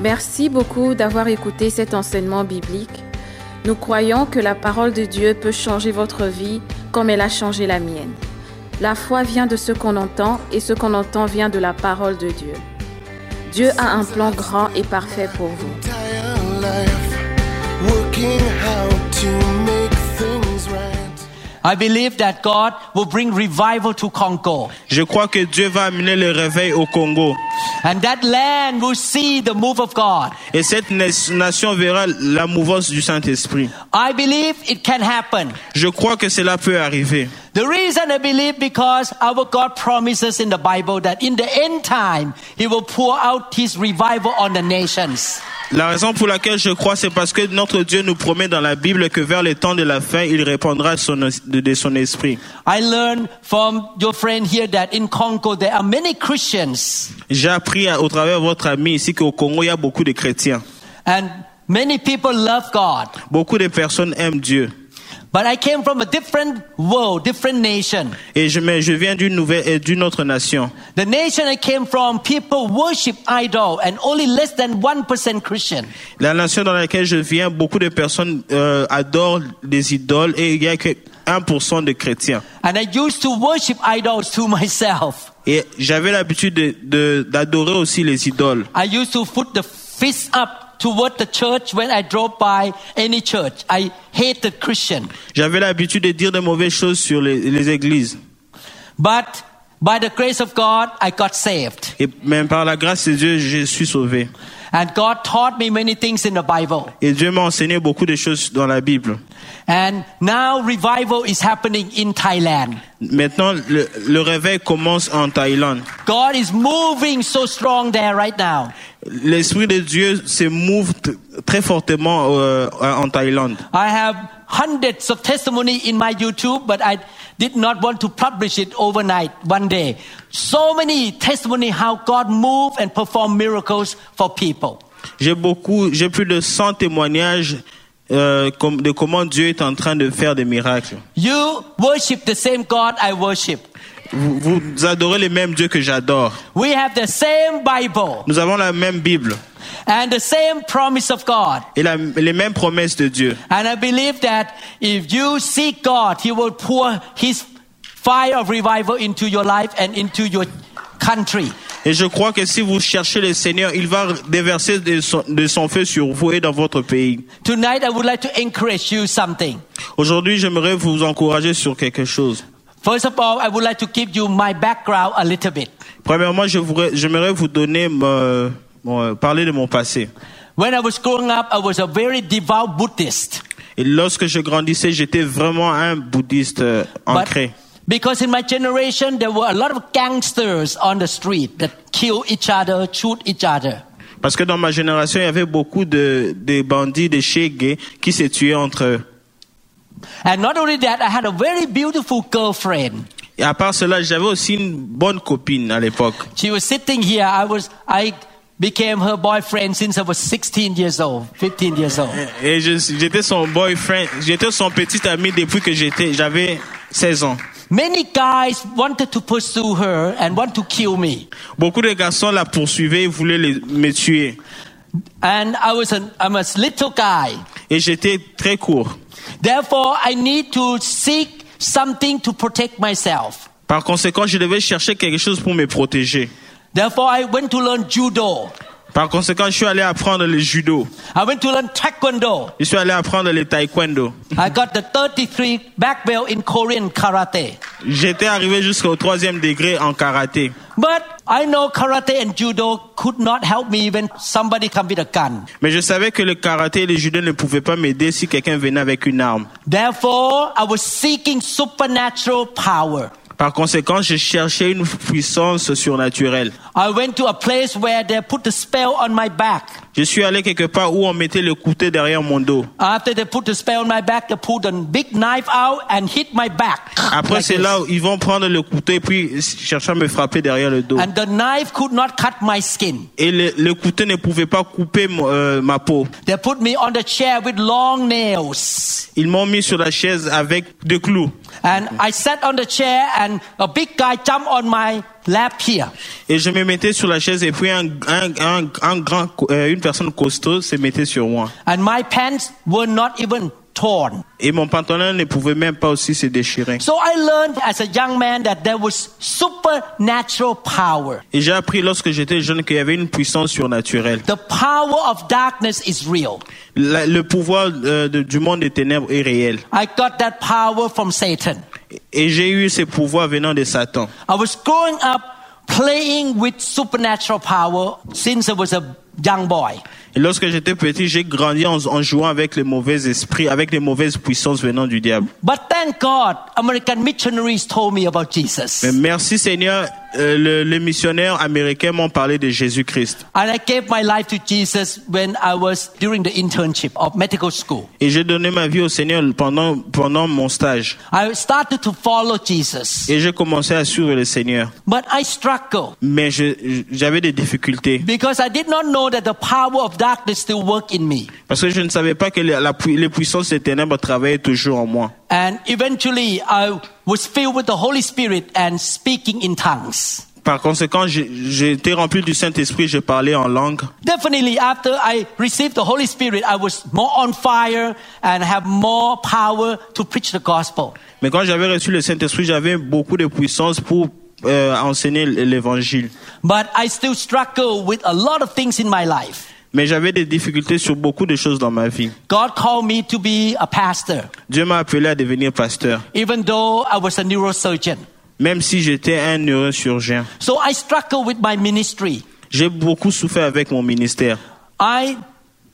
Merci beaucoup d'avoir écouté cet enseignement biblique. Nous croyons que la parole de Dieu peut changer votre vie comme elle a changé la mienne. La foi vient de ce qu'on entend et ce qu'on entend vient de la parole de Dieu. Dieu a un plan grand et parfait pour vous. entire life working how to make things right. I believe that God will bring revival to Congo. Je crois que Dieu va amener le réveil au Congo. And that land will see the move of God. Et cette na- nation verra la mouvance du Saint-Esprit. I believe it can happen. Je crois que cela peut arriver. The reason I believe because our God promises in the Bible that in the end time He will pour out His revival on the nations. La raison pour laquelle je crois, c'est parce que notre Dieu nous promet dans la Bible que vers le temps de la fin, il répandra son- de, son esprit. I learned from your friend here that in Congo there are many Christians J'ai appris au travers de votre ami ici qu'au Congo, il y a beaucoup de chrétiens. and many people love God. Beaucoup de personnes aiment Dieu. But I came from a different world, different nation. Et je, mais je viens d'une nouvelle, d'une autre nation. The nation I came from, people worship idol and only less than 1% Christian. La nation dans laquelle je viens, beaucoup de personnes euh, adorent les idoles et il y a que 1% de chrétiens. And I used to worship idols to myself. Et j'avais l'habitude de- de- d'adorer aussi les idoles. I used to put the fist up toward the church when I drove by any church. I hated Christian. J'avais l'habitude de dire de mauvaises choses sur les, les églises. But by the grace of God, I got saved. Et même par la grâce de Dieu, je suis sauvé. And God taught me many things in the Bible. Et Dieu m'a enseigné beaucoup de choses dans la Bible. And now revival is happening in Thailand. Maintenant, le, le réveil commence en Thaïlande. God is moving so strong there right now. L'Esprit de Dieu se mouve très fortement euh, en Thaïlande. I have hundreds of testimony in my YouTube, but I did not want to publish it overnight, one day. So many testimony how God moved and performed miracles for people. J'ai beaucoup, j'ai plus de 100 témoignages euh, de comment Dieu est en train de faire des miracles. You worship the same God I worship. Vous, vous adorez les mêmes dieux que j'adore. We have the same Bible Nous avons la même Bible and the same promise of God. et la- les mêmes promesses de Dieu. And I believe that if you seek God, He will pour His fire of revival into your life and into your country. Et je crois que si vous cherchez le Seigneur, il va déverser de son, de son feu sur vous et dans votre pays. Tonight, I would like to encourage you something. Aujourd'hui, j'aimerais vous encourager sur quelque chose. First of all, I would like to give you my background a little bit. Premièrement, je voudrais- j'aimerais vous donner, euh, bon, euh, parler de mon passé. When I was growing up, I was a very devout Buddhist. Et lorsque je grandissais, j'étais vraiment un bouddhiste euh, ancré. because in my generation, there were a lot of gangsters on the street that kill each other, shoot each other. Parce que dans ma génération, il y avait beaucoup de, de bandits, de qui se tuaient entre eux. And not only that, I had a very beautiful girlfriend. Et à part cela, j'avais aussi une bonne copine à l'époque. She was sitting here. I was, I became her boyfriend since I was 16 years old, 15 years old. Et j'étais son boyfriend, j'étais son petit ami depuis que j'étais, j'avais 16 ans. Many guys wanted to pursue her and want to kill me. Beaucoup de garçons la poursuivaient et voulaient les- me tuer. And I was a, I'm a little guy. Et j'étais très court. Therefore, I need to seek something to protect myself. Par conséquent, je devais chercher quelque chose pour me protéger. Therefore, I went to learn judo. Par conséquent, je suis allé apprendre le judo. I went to learn taekwondo. Je suis allé apprendre le taekwondo. I got the 33 black belt in Korean karate. J'étais arrivé jusqu'au troisième degré en karaté. But I know karate and judo could not help me even somebody come with a gun. Mais je savais que le karaté et le judo ne pouvaient pas m'aider si quelqu'un venait avec une arme. Therefore, I was seeking supernatural power. Par conséquent, je cherchais une puissance surnaturelle. I went to a place where they put a spell on my back. Je suis allé quelque part où on mettait le couteau derrière mon dos. After they put the spell on my back, they put a big knife out and hit my back. Après, c'est this. là où ils vont prendre le couteau et puis chercher à me frapper derrière le dos. And the knife could not cut my skin. Et le, le couteau ne pouvait pas couper euh, ma peau. They put me on the chair with long nails. Ils m'ont mis sur la chaise avec des clous. And I sat on the chair and a big guy jumped on my lap here. Et je me mettais sur la chaise et puis un, un, un, un grand, euh, une personne costaud se mettait sur moi. And my pants were not even torn. Et mon pantalon ne pouvait même pas aussi se déchirer. So I learned as a young man that there was supernatural power. Et j'ai appris lorsque j'étais jeune qu'il y avait une puissance surnaturelle. The power of darkness is real. La- le pouvoir euh, de- du monde des ténèbres est réel. I got that power from Satan. Et j'ai eu ces pouvoirs venant de Satan. I was growing up playing with supernatural power since I was a young boy. Et lorsque j'étais petit, j'ai grandi en, en jouant avec les mauvais esprits, avec les mauvaises puissances venant du diable. But thank God, American missionaries told me about Jesus. Mais merci Seigneur, euh, le- les missionnaires américains m'ont parlé de Jésus-Christ. And I gave my life to Jesus when I was during the internship of medical school. Et j'ai donné ma vie au Seigneur pendant, pendant mon stage. I started to follow Jesus. Et j'ai commencé à suivre le Seigneur. But I struggled Mais j'avais des difficultés. because I did not know that the power of darkness still work in me. Parce que je ne savais pas que la- la les puissances des ténèbres travaillaient toujours en moi. And eventually I was filled with the Holy Spirit and speaking in tongues. Par conséquent, j'ai j'ai été rempli du Saint-Esprit, je parlais en langue. Definitely after I received the Holy Spirit, I was more on fire and have more power to preach the gospel. Mais quand j'avais reçu le Saint-Esprit, j'avais beaucoup de puissance pour euh, enseigner l'évangile. But I still struggle with a lot of things in my life. Mais j'avais des difficultés sur beaucoup de choses dans ma vie. God called me to be a pastor, Dieu m'a appelé à devenir pasteur, even though I was a neurosurgeon. même si j'étais un neurochirurgien. So I struggle with my ministry. J'ai beaucoup souffert avec mon ministère. I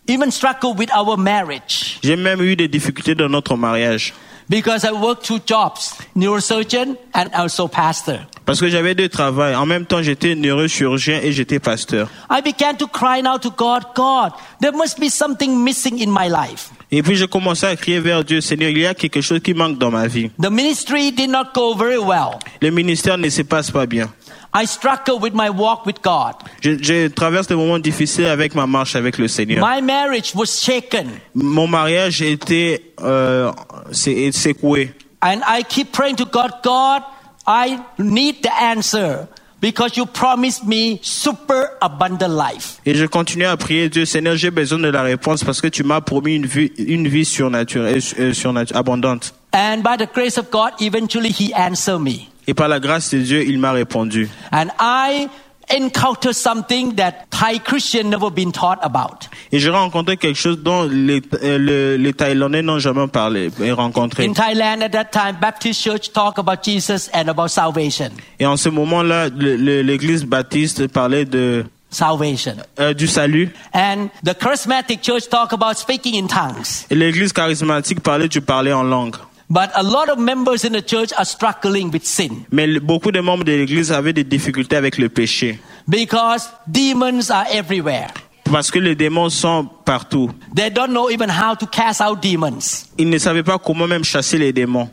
even struggle with our marriage J'ai même eu des difficultés dans notre mariage. Because I worked two jobs, neurosurgeon and also pastor. Parce que j'avais deux travails. En même temps, j'étais neurochirurgien et j'étais pasteur. I began to cry out to God, God, there must be something missing in my life. Et puis, j'ai commencé à crier vers Dieu, Seigneur, il y a quelque chose qui manque dans ma vie. The ministry did not go very well. Le ministère ne se passe pas bien. I struggle with my walk with God. Je, je traverse des moments difficiles avec ma marche avec le Seigneur. My marriage was shaken. Mon mariage était euh, secoué. And I keep praying to God, God, I need the answer because you promised me super abundant life. Et je continue à prier Dieu, Seigneur, j'ai besoin de la réponse parce que tu m'as promis une vie, une vie surnaturelle, euh, euh surnatu- abondante. And by the grace of God, eventually He answered me. Et par la grâce de Dieu, il m'a répondu. And I encountered something that Thai Christian never been taught about. Et j'ai rencontré quelque chose dont les, euh, le- les Thaïlandais n'ont jamais parlé et rencontré. In Thailand at that time, Baptist Church talk about Jesus and about salvation. Et en ce moment-là, l'église baptiste parlait de, Salvation. euh, du salut. And the charismatic church talk about speaking in tongues. Et l'église charismatique parlait du parler en langue. But a lot of members in the church are struggling with sin Mais le- beaucoup de membres de l'église avaient des difficultés avec le péché. because demons are everywhere. Parce que les démons sont partout. They don't know even how to cast out demons. Ils ne savaient pas comment même chasser les démons.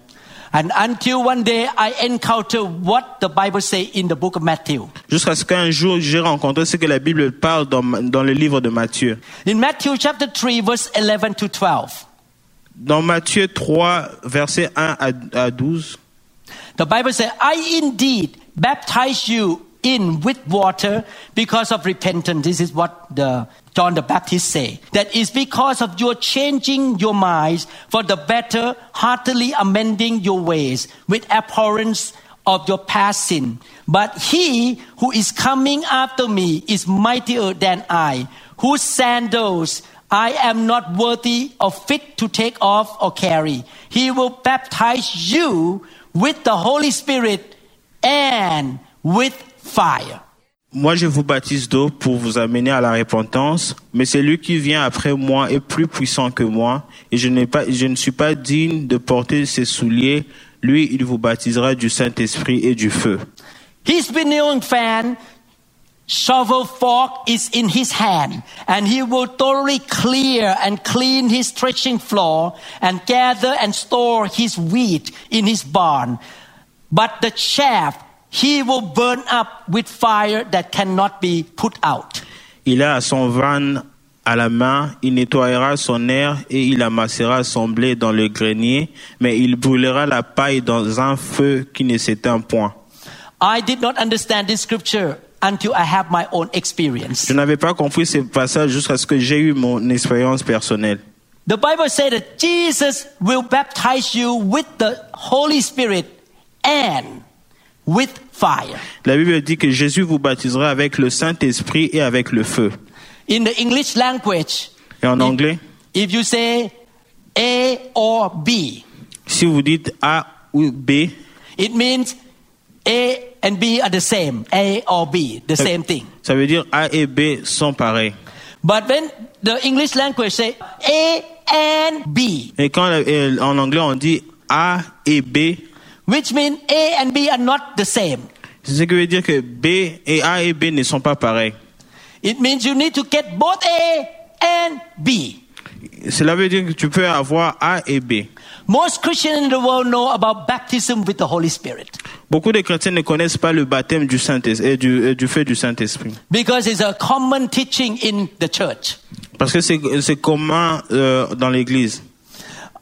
And until one day I encounter what the Bible say in the book of Matthew. Jusqu'à ce qu'un jour, j'ai rencontré ce que la Bible parle dans, dans le livre de Matthieu. In Matthew chapter 3 verse 11 to 12. Dans Matthieu 3, versets 1 à, à 12, The Bible says, I indeed baptize you in with water because of repentance. This is what the John the Baptist say. That is because of your changing your minds for the better, heartily amending your ways with abhorrence of your past sin. But he who is coming after me is mightier than I, whose sandals I am not worthy or fit to take off or carry. He will baptize you with the Holy Spirit and with fire. Moi, je vous baptise d'eau pour vous amener à la repentance, mais celui qui vient après moi est plus puissant que moi, et je, n'ai pas, je ne suis pas digne de porter ses souliers. Lui, il vous baptisera du Saint-Esprit et du feu. His spinning fan, shovel fork is in his hand, and he will thoroughly clear and clean his threshing floor and gather and store his wheat in his barn. But the chaff he will burn up with fire that cannot be put out. Il a son van à la main, il nettoyera son air et il amassera son blé dans le grenier, mais il brûlera la paille dans un feu qui ne s'éteint point. I did not understand this scripture until I have my own experience. Je n'avais pas compris ce passage jusqu'à ce que j'ai eu mon expérience personnelle. The Bible said that Jesus will baptize you with the Holy Spirit and with fire. La Bible dit que Jésus vous baptisera avec le Saint-Esprit et avec le feu. In the English language, Et en anglais, if you say A or B, si vous dites A ou B, it means A and B are the same. A or B, the same thing. ça veut dire A et B sont pareils. But when the English language say A and B, Et quand en anglais on dit A et B, which means A and B are not the same. c'est ce qui veut dire que B et A et B ne sont pas pareils. It means you need to get both A and B. Cela veut dire que tu peux avoir A et B. Most Christians in the world know about baptism with the Holy Spirit Beaucoup de chrétiens ne connaissent pas le baptême du Saint-Esprit et du, et du feu du Saint-Esprit. because it's a common teaching in the church. Parce que c'est c'est commun euh, dans l'Église.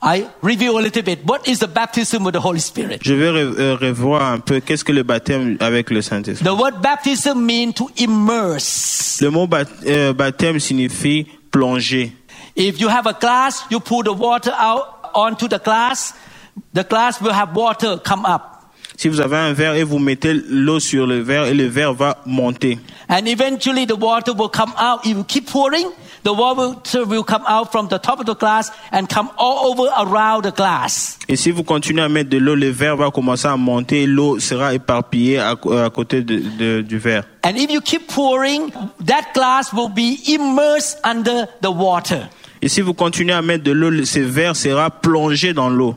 I review a little bit. What is the baptism with the Holy Spirit? Je vais re- euh, revoir un peu qu'est-ce que le baptême avec le Saint-Esprit. The word baptism means to immerse. Le mot euh, baptême signifie plonger. If you have a glass, you pour the water out onto the glass, the glass will have water come up. Si vous avez un verre et vous mettez l'eau sur le verre et le verre va monter. And eventually the water will come out. If you keep pouring, the water will come out from the top of the glass and come all over around the glass. Et si vous continuez à mettre de l'eau, le verre va commencer à monter et l'eau sera éparpillée à, à côté de- de- du verre. And if you keep pouring, that glass will be immersed under the water. Et si vous continuez à mettre de l'eau, le- ce verre sera plongé dans l'eau.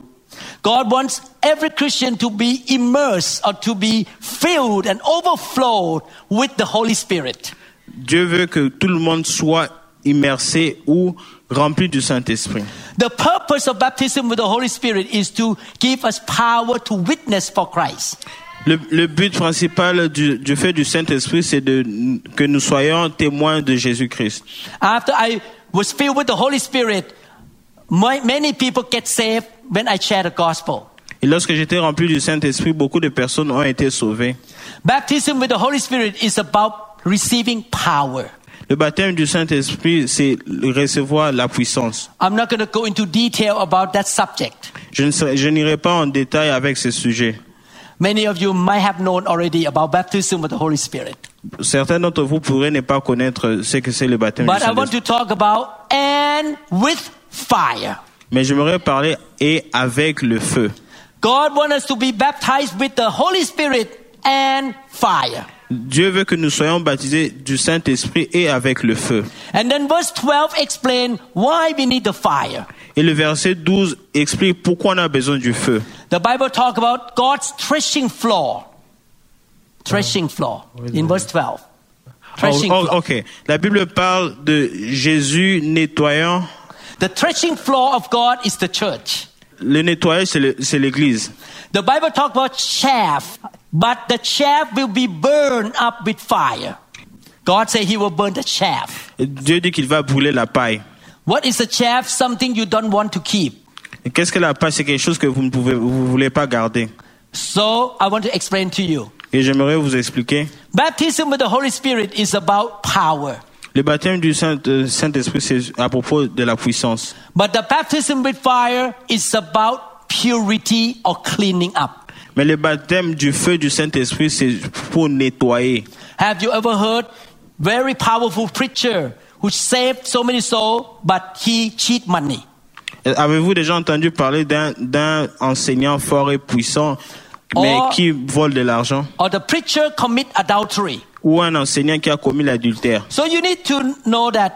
God wants every Christian to be immersed or to be filled and overflowed with the Holy Spirit. Dieu veut que tout le monde soit immersé ou rempli du Saint-Esprit. The purpose of baptism with the Holy Spirit is to give us power to witness for Christ. Le, le but principal du, du fait du Saint-Esprit, c'est de, que nous soyons témoins de Jésus-Christ. After I was filled with the Holy Spirit, my, many people get saved when I share the gospel. Et lorsque j'étais rempli du Saint-Esprit, beaucoup de personnes ont été sauvées. Baptism with the Holy Spirit is about receiving power. Le baptême du Saint-Esprit, c'est recevoir la puissance. I'm not going to go into detail about that subject. Je ne je n'irai pas en détail avec ce sujet. Many of you might have known already about baptism with the Holy Spirit. Certains d'entre vous pourraient ne pas connaître ce que c'est le baptême du But I want to talk about and with fire. Mais j'aimerais parler et avec le feu. God wants us to be baptized with the Holy Spirit and fire. Dieu veut que nous soyons baptisés du Saint-Esprit et avec le feu. And then verse 12 explain why we need the fire. Et le verset 12 explique pourquoi on a besoin du feu. The Bible talk about God's threshing floor. Threshing floor in verse 12. Threshing Oh, oh, ok. La Bible parle de Jésus nettoyant. The threshing floor of God is the church. Le nettoyage, c'est l'Église. The Bible talk about chaff, but the chaff will be burned up with fire. God said he will burn the chaff. Dieu dit qu'il va brûler la paille. What is the chaff? Something you don't want to keep. Qu'est-ce que la paille C'est quelque chose que vous ne pouvez, vous voulez pas garder. So I want to explain to you. Et j'aimerais vous expliquer. Baptism with the Holy Spirit is about power. Le baptême du Saint- euh, Saint-Esprit, c'est à propos de la puissance. But the baptism with fire is about purity or cleaning up. Mais le baptême du feu du Saint-Esprit, c'est pour nettoyer. Have you ever heard very powerful preacher who saved so many souls but he cheat money? Avez-vous déjà entendu parler d'un d'un enseignant fort et puissant, mais Oh. qui vole de l'argent Or the preacher commit adultery? Ou un enseignant qui a commis l'adultère So you need to know that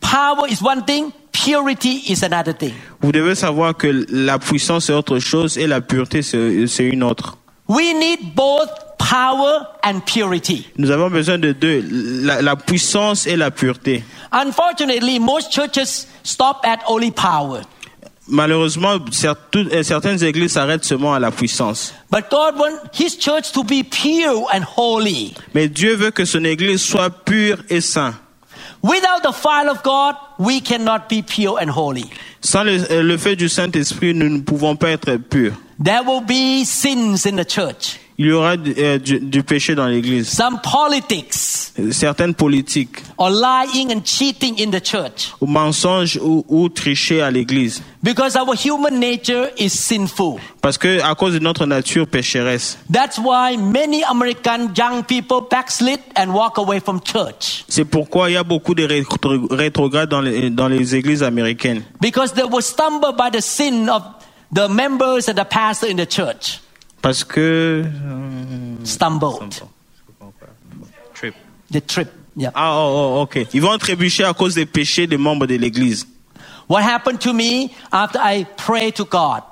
power is one thing, purity is another thing. Vous devez savoir que la puissance c'est autre chose et la pureté c'est une autre. We need both power and purity. Nous avons besoin de deux, la, la puissance et la pureté. Unfortunately, most churches stop at only power. Malheureusement, certaines églises s'arrêtent seulement à la puissance. But God wants His church to be pure and holy. Mais Dieu veut que son église soit pure et sainte. Without the fire of God, we cannot be pure and holy. Sans le, euh, le fait du Saint-Esprit, nous ne pouvons pas être purs. There will be sins in the church, Il y aura euh, du, du péché dans l'Église. some politics, Certaines politiques, or lying and cheating in the church. ou mensonges ou, ou tricher à l'Église. Because our human nature is sinful. Parce que à cause de notre nature pécheresse. That's why many American young people backslid and walk away from church. C'est pourquoi il y a beaucoup de rétro- rétrogrades dans les, dans les églises américaines. Because they were stumbled by the sin of the members and the pastor in the church. Parce que... Stumbled. Trip. The trip. Yeah. Ah, oh, oh, ok. Ils vont trébucher à cause des péchés des membres de l'église. What happened to me after I prayed to God?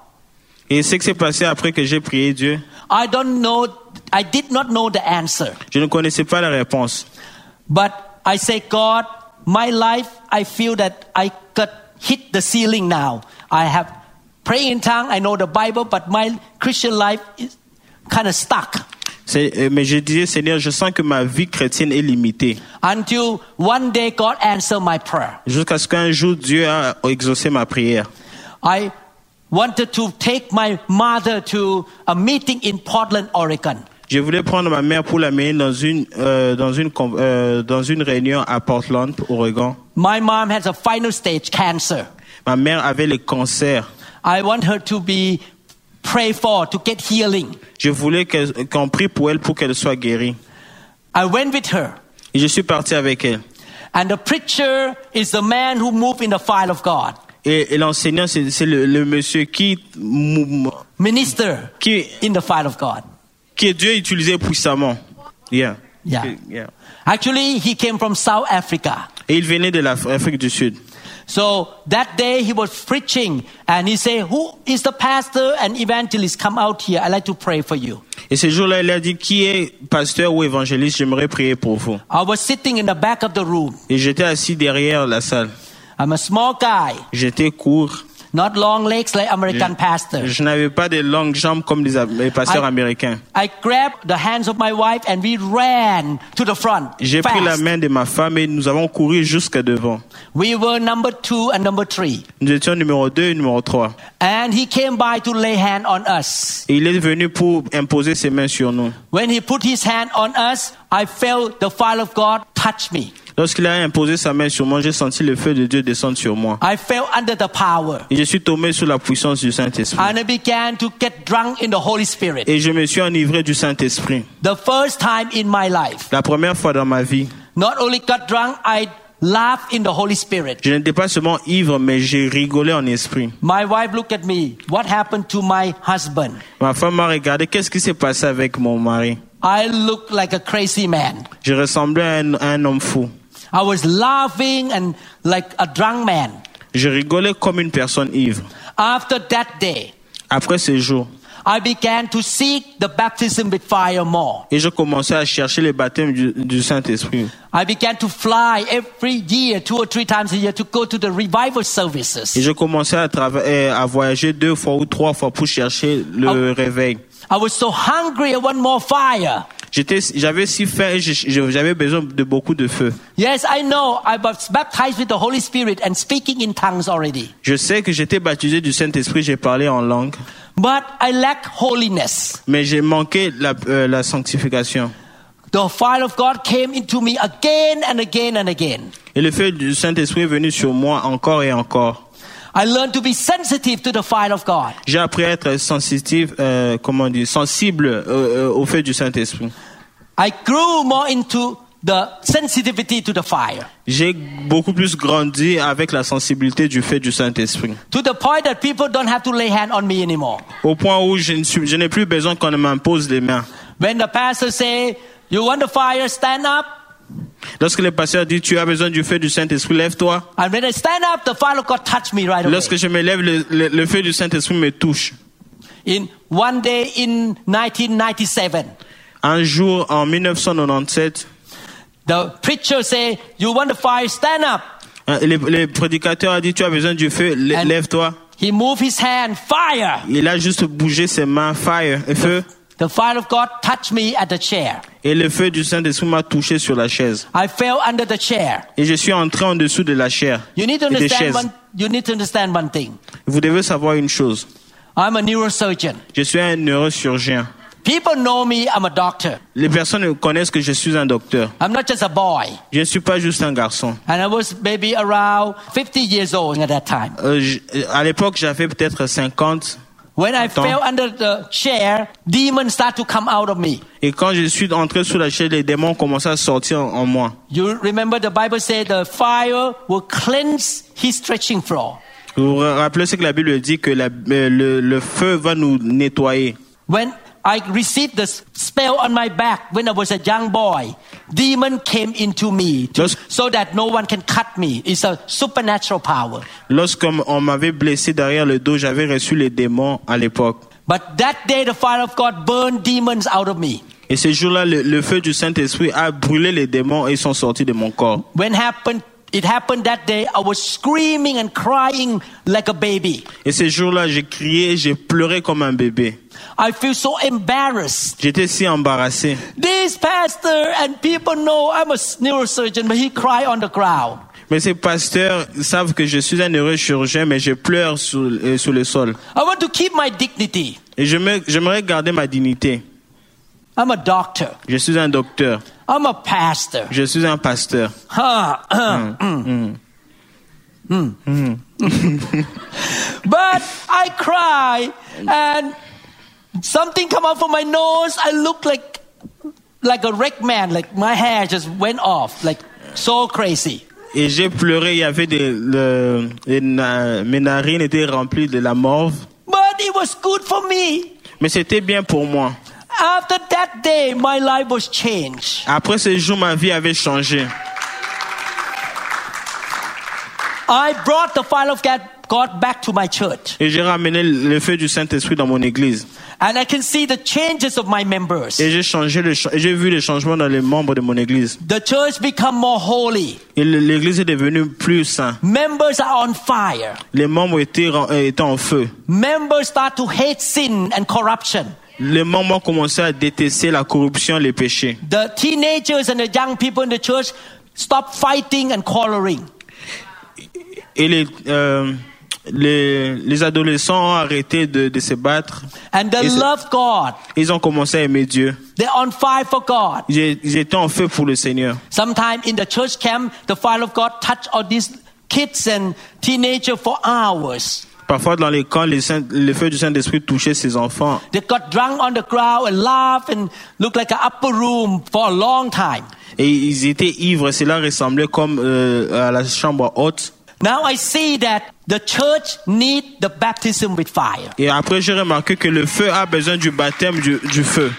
Et ce qui s'est passé après que j'ai prié Dieu, I don't know, I did not know the answer. je ne connaissais pas la réponse. But I say, God, my life, I feel that I got hit the ceiling now. I have praying in tongue, I know the Bible, but my Christian life is kind of stuck. C'est- euh, Mais je disais, Seigneur, je sens que ma vie chrétienne est limitée. Until one day God answered my prayer. Jusqu'à ce qu'un jour, Dieu a exaucé ma prière. I wanted to take my mother to a meeting in Portland, Oregon. Je voulais prendre ma mère pour l'amener dans une, euh, dans, une, euh, dans une réunion à Portland, Oregon. My mom has a final stage cancer. Ma mère avait le cancer. I want her to be prayed for to get healing. Je voulais qu'on prie pour elle pour qu'elle soit guérie. I went with her. Et je suis parti avec elle. And the preacher is the man who moved in the file of God. Et, et l'enseignant, c'est le, le monsieur qui, Minister qui, in the file of God. que Dieu utilisait puissamment. Yeah. Yeah. Yeah. Actually, he came from South Africa. Et il venait de l'Afrique du Sud. So that day he was preaching and he said, Who is the pastor and evangelist? Come out here. I'd like to pray for you. Et ce jour-là, il a dit, qui est pasteur ou évangéliste, j'aimerais prier pour vous. I was sitting in the back of the room. Et j'étais assis derrière la salle. I'm a small guy, J'étais court. Not long legs like American pastors. Je n'avais pas de longues jambes comme les, les pasteurs I- américains. I grabbed the hands of my wife and we ran to the front. J'ai pris la main de ma femme et nous avons couru jusqu'à devant. We were number two and number three. Nous étions numéro 2 et numéro 3. And he came by to lay hand on us. Et il est venu pour imposer ses mains sur nous. When he put his hand on us, I felt the fire of God touch me. Lorsqu'il a imposé sa main sur moi, j'ai senti le feu de Dieu descendre sur moi. I fell under the power. Et je suis tombé sous la puissance du Saint-Esprit. And I began to get drunk in the Holy Spirit. Et je me suis enivré du Saint-Esprit. The first time in my life. La première fois dans ma vie, Not only got drunk, I laughed in the Holy Spirit. je n'étais pas seulement ivre, mais j'ai rigolé en esprit. My wife looked at me. What happened to my husband? Ma femme m'a regardé. Qu'est-ce qui s'est passé avec mon mari? I looked like a crazy man. Je ressemblais à un, à un homme fou. I was laughing and like a drunk man. Je rigolais comme une personne ivre. After that day, Après ce jour, I began to seek the baptism with fire more. et je commençais à chercher le baptême du, du Saint-Esprit. I began to fly every year, two or three times a year, to go to the revival Et services. je commençais à, travailler, à voyager deux fois ou trois fois pour chercher le réveil. I was so hungry, I want more fire. J'étais, j'avais si faim et je- je- j'avais besoin de beaucoup de feu. Yes, I know. I was baptized with the Holy Spirit and speaking in tongues already. Je sais que j'étais baptisé du Saint-Esprit, j'ai parlé en langue, But I lack holiness. mais j'ai manqué la, euh, la sanctification. The fire of God came into me again and again and again. Et le feu du Saint-Esprit est venu sur moi encore et encore. I learned to be sensitive to the fire of God. J'ai appris à être sensitif, euh, comment dire, sensible euh, euh, au feu du Saint-Esprit. I grew more into the sensitivity to the fire. J'ai beaucoup plus grandi avec la sensibilité du feu du Saint-Esprit. To the point that people don't have to lay hand on me anymore. Au point où je ne suis- je n'ai plus besoin qu'on ne m'impose les mains. When the pastor say, you want the fire, stand up. Lorsque le pasteur dit tu as besoin du feu du Saint-Esprit, lève-toi. And when I stand up, the fire of God touch me right away. Lorsque je me lève, le, le- le feu du Saint-Esprit me touche. In one day in 1997, Un jour, en 1997, the preacher say, you want the fire, stand up. euh, le, le prédicateur a dit tu as besoin du feu, lève-toi. He moved his hand, fire. Il a juste bougé ses mains, fire, et feu. The fire of God touched me at the chair. Et le feu du Saint-Esprit m'a touché sur la chaise. I fell under the chair. Et je suis entré en dessous de la chair You need to et des understand chaises. one, you need to understand one thing. Vous devez savoir une chose. I'm a neurosurgeon. Je suis un neurochirurgien. People know me, I'm a doctor. Les personnes connaissent que je suis un docteur. I'm not just a boy. Je ne suis pas juste un garçon. And I was maybe around 50 years old at that time. Euh, à l'époque, j'avais peut-être 50. When I fell under the chair, demons start to come out of me. Et quand je suis entré sous la chaise, les démons commençaient à sortir en en moi. You remember the Bible said the fire will cleanse his stretching floor. Vous vous rappelez ce que la Bible dit que la- euh, le, le feu va nous nettoyer. When I received the spell on my back when I was a young boy, demon came into me to- Los- so that no one can cut me. It's a supernatural power. Lorsqu'on on m'avait blessé derrière le dos, j'avais reçu les démons à l'époque. But that day, the fire of God burned demons out of me. Et ce jour-là, le, le feu du Saint-Esprit a brûlé les démons et ils sont sortis de mon corps. When happened, it happened that day, I was screaming and crying like a baby. Et ce jour-là, j'ai crié j'ai pleuré comme un bébé. I feel so embarrassed. J'étais si embarrassé. This pastor and people know I'm a neurosurgeon, but he cried on the ground. Mais ces pasteurs savent que je suis un neurochirurgien, mais je pleure sur, euh, sur le sol. I want to keep my dignity. Et j'aimerais garder ma dignité. I'm a doctor. Je suis un docteur. I'm a pastor. Je suis un pasteur. Uh, mm. Mm. but I cry and something come out from my nose. I look like like a wrecked man. Like my hair just went off. Like so crazy. Et j'ai pleuré, il y avait des, le- les mes narines étaient remplies de la morve. But it was good for me. Mais c'était bien pour moi. After that day, my life was changed. Après ce jour, ma vie avait changé. I brought the fire of God God back to my church. Et j'ai ramené le feu du Saint-Esprit dans mon église. And I can see the changes of my members. Et j'ai changé le, et j'ai vu les changements dans les membres de mon église. The church become more holy. Et l'église est devenue plus sainte. Members are on fire. Les membres étaient, étaient en feu. Members start to hate sin and corruption. Les membres ont commencé à détester la corruption, les péchés. The teenagers and the young people in the church stop fighting and quarreling. Et les, euh, les, les adolescents ont arrêté de, de se battre. And they Et c'est- love God. Ils ont commencé à aimer Dieu. They're on fire for God. Ils ils étaient en feu pour le Seigneur. Sometimes in the church camp, the fire of God touch all these kids and teenagers for hours. Parfois, dans les camps, les saints- le feu du Saint-Esprit touchait ces enfants. They got drunk on the ground and laugh and look like an upper room for a long time. Et ils étaient ivres. Cela ressemblait comme euh, à la chambre haute. Now I see that the church need the baptism with fire. Et après, j'ai remarqué que le feu a besoin du baptême du, du feu.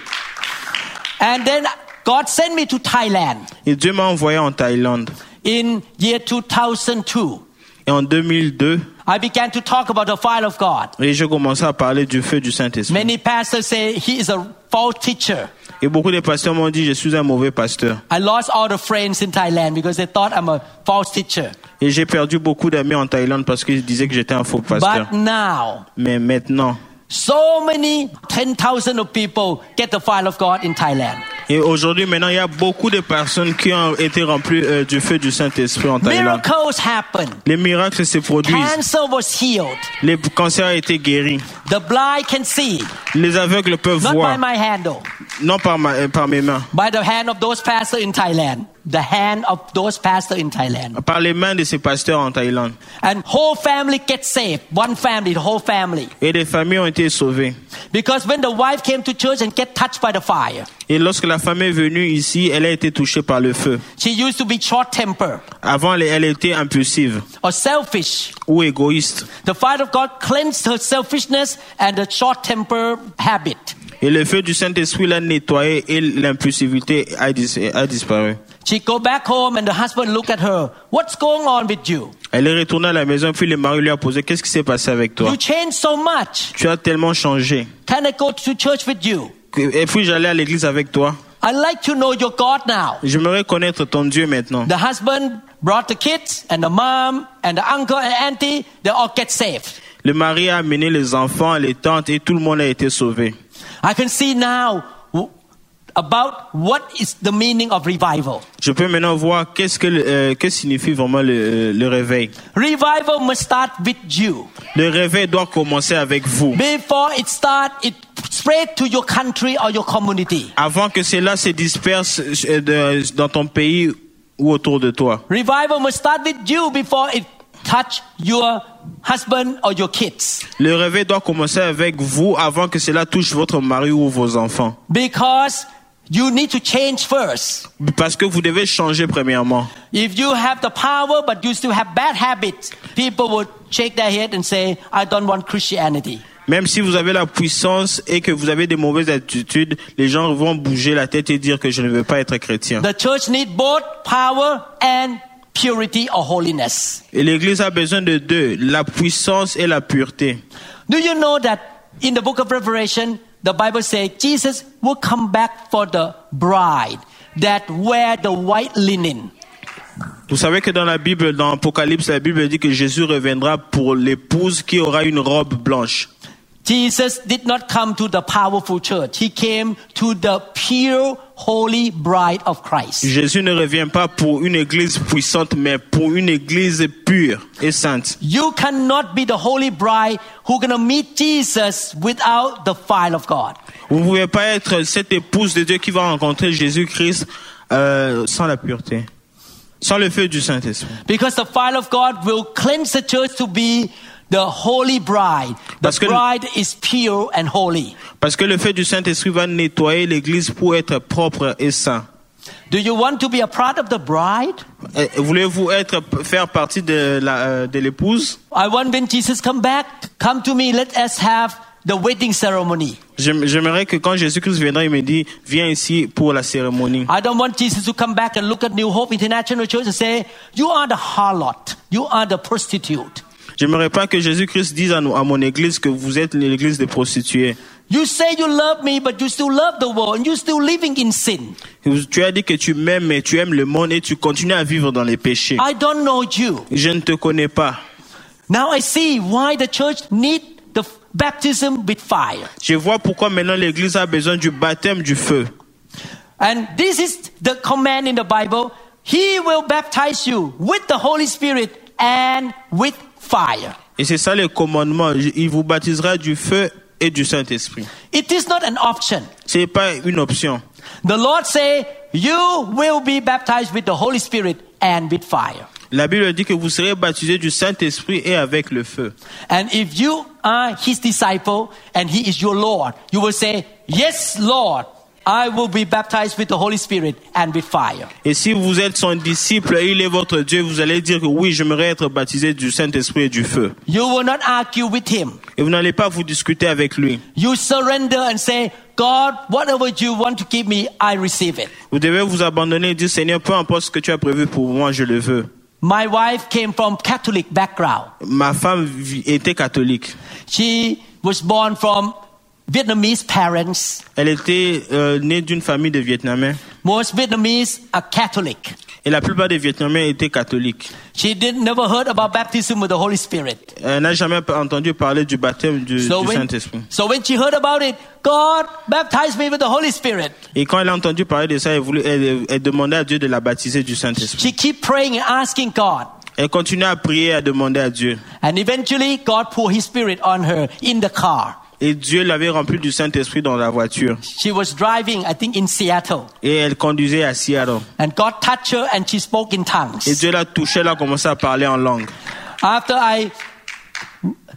And then God sent me to Thailand Et Dieu m'a envoyé en Thaïlande. in year 2002. Et en 2002, I began to talk about the fire of God. et j'ai commencé à parler du feu du Saint-Esprit. Many pastors say he is a false teacher. Et beaucoup de pasteurs m'ont dit, je suis un mauvais pasteur. I lost all the friends in Thailand because they thought I'm a false teacher. Et j'ai perdu beaucoup d'amis en Thaïlande parce qu'ils disaient que j'étais un faux pasteur. But now, Mais maintenant, so many 10,000 of people get the fire of God in Thailand. Et aujourd'hui, maintenant, il y a beaucoup de personnes qui ont été remplies euh, du feu du Saint-Esprit en Thaïlande. Miracles happen. Les miracles se produisent. Cancer was healed. Les cancers ont été guéris. The blind can see, Les aveugles peuvent not by voir. my handle, Non par, ma- euh, par mes mains. by the hand of those pastors in Thailand. The hand of those pastors in Thailand. Par les mains de ces pasteurs en Thaïlande. And whole family gets saved. One family, the whole family. Et des familles ont été sauvées. Because when the wife came to church and get touched by the fire, Et lorsque la femme est venue ici, elle a été touchée par le feu. she used to be short tempered Avant, elle- était impulsive or selfish. ou égoïste. The fire of God cleansed her selfishness and the short temper habit. Et le feu du Saint-Esprit l'a nettoyée et l'impulsivité a, dis- a disparu. She go back home and the husband look at her. What's going on with you? Elle est retournée à la maison, puis le mari lui a posé Qu'est-ce qui s'est passé avec toi? You changed so much. Tu as tellement changé. Can I go to church with you? Et puis j'allais à l'église avec toi? I like to know your God now. J'aimerais connaître ton Dieu maintenant. The husband brought the kids and the mom and the uncle and auntie. They all get saved. Le mari a amené les enfants, les tantes et tout le monde a été sauvé. I can see now about what is the meaning of revival. Je peux maintenant voir qu'est-ce que, euh, que signifie vraiment le, euh, le réveil. Revival must start with you. Le réveil doit commencer avec vous. Before it start, it spread to your country or your community. Avant que cela se disperse euh, dans ton pays ou autour de toi. Revival must start with you before it touch your husband or your kids. Le réveil doit commencer avec vous avant que cela touche votre mari ou vos enfants. Because you need to change first. Parce que vous devez changer premièrement. If you have the power but you still have bad habits, people would shake their head and say, I don't want Christianity. Même si vous avez la puissance et que vous avez des mauvaises attitudes, les gens vont bouger la tête et dire que je ne veux pas être chrétien. The church needs both power and purity or holiness. Et l'Église a besoin de deux, la puissance et la pureté. Do you know that in the book of Revelation, the Bible says Jesus will come back for the bride that wear the white linen. Vous savez que dans la Bible, dans Apocalypse, la Bible dit que Jésus reviendra pour l'épouse qui aura une robe blanche. Jesus did not come to the powerful church. He came to the pure, holy bride of Christ. Jésus ne revient pas pour une église puissante, mais pour une église pure et sainte. You cannot be the holy bride who gonna meet Jesus without the fire of God. Vous ne pouvez pas être cette épouse de Dieu qui va rencontrer Jésus-Christ euh, sans la pureté, sans le feu du Saint-Esprit. Because the fire of God will cleanse the church to be the holy bride. The que- bride is pure and holy. Parce que le feu du Saint-Esprit va nettoyer l'église pour être propre et saint. Do you want to be a part of the bride? Euh, Voulez-vous être faire partie de la euh, de l'épouse I want when Jesus come back, come to me, let us have the wedding ceremony. J'aim- J'aimerais que quand Jésus-Christ viendra, il me dit viens ici pour la cérémonie. I don't want Jesus to come back and look at New Hope International Church and say, you are the harlot. You are the prostitute. J'aimerais pas que Jésus-Christ dise à, nous- à mon église que vous êtes l'église des prostituées. You say you love me, but you still love the world and you're still living in sin. Tu as dit que tu m'aimes, mais tu aimes le monde et tu continues à vivre dans les péchés. I don't know you. Je ne te connais pas. Now I see why the church need the baptism with fire. Je vois pourquoi maintenant l'église a besoin du baptême du feu. And this is the command in the Bible. He will baptize you with the Holy Spirit and with fire. Et c'est ça le commandement. Il vous baptisera du feu et du Saint-Esprit. It is not an option. Ce n'est pas une option. The Lord say, you will be baptized with the Holy Spirit and with fire. La Bible dit que vous serez baptisés du Saint-Esprit et avec le feu. And if you are his disciple and he is your Lord, you will say, yes, Lord, I will be baptized with the Holy Spirit and with fire. Et si vous êtes son disciple il est votre Dieu, vous allez dire que oui, j'aimerais être baptisé du Saint-Esprit et du feu. You will not argue with him. Et vous n'allez pas vous discuter avec lui. You surrender and say, God, whatever you want to give me, I receive it. Vous devez vous abandonner et dire, Seigneur, peu importe ce que tu as prévu pour moi, je le veux. My wife came from Catholic background. Ma femme était catholique. She was born from Vietnamese parents. Elle était euh, née d'une famille de Vietnamiens. Most Vietnamese are Catholic. Et la plupart des Vietnamiens étaient catholiques. She did never heard about baptism with the Holy Spirit. Elle n'a jamais entendu parler du baptême du, So du when, Saint-Esprit. so when she heard about it, God baptized me with the Holy Spirit. Et quand elle a entendu parler de ça, elle, voulait, elle, elle demandait à Dieu de la baptiser du Saint-Esprit. She keep praying and asking God. Elle continuait à prier, et à demander à Dieu. And eventually God poured his spirit on her in the car. Et Dieu l'avait rempli du Saint-Esprit dans la voiture. She was driving, I think, in Seattle. Et elle conduisait à Seattle. And God touched her and she spoke in Et tongues. Dieu l'a touchée, elle a commencé à parler en langue. After I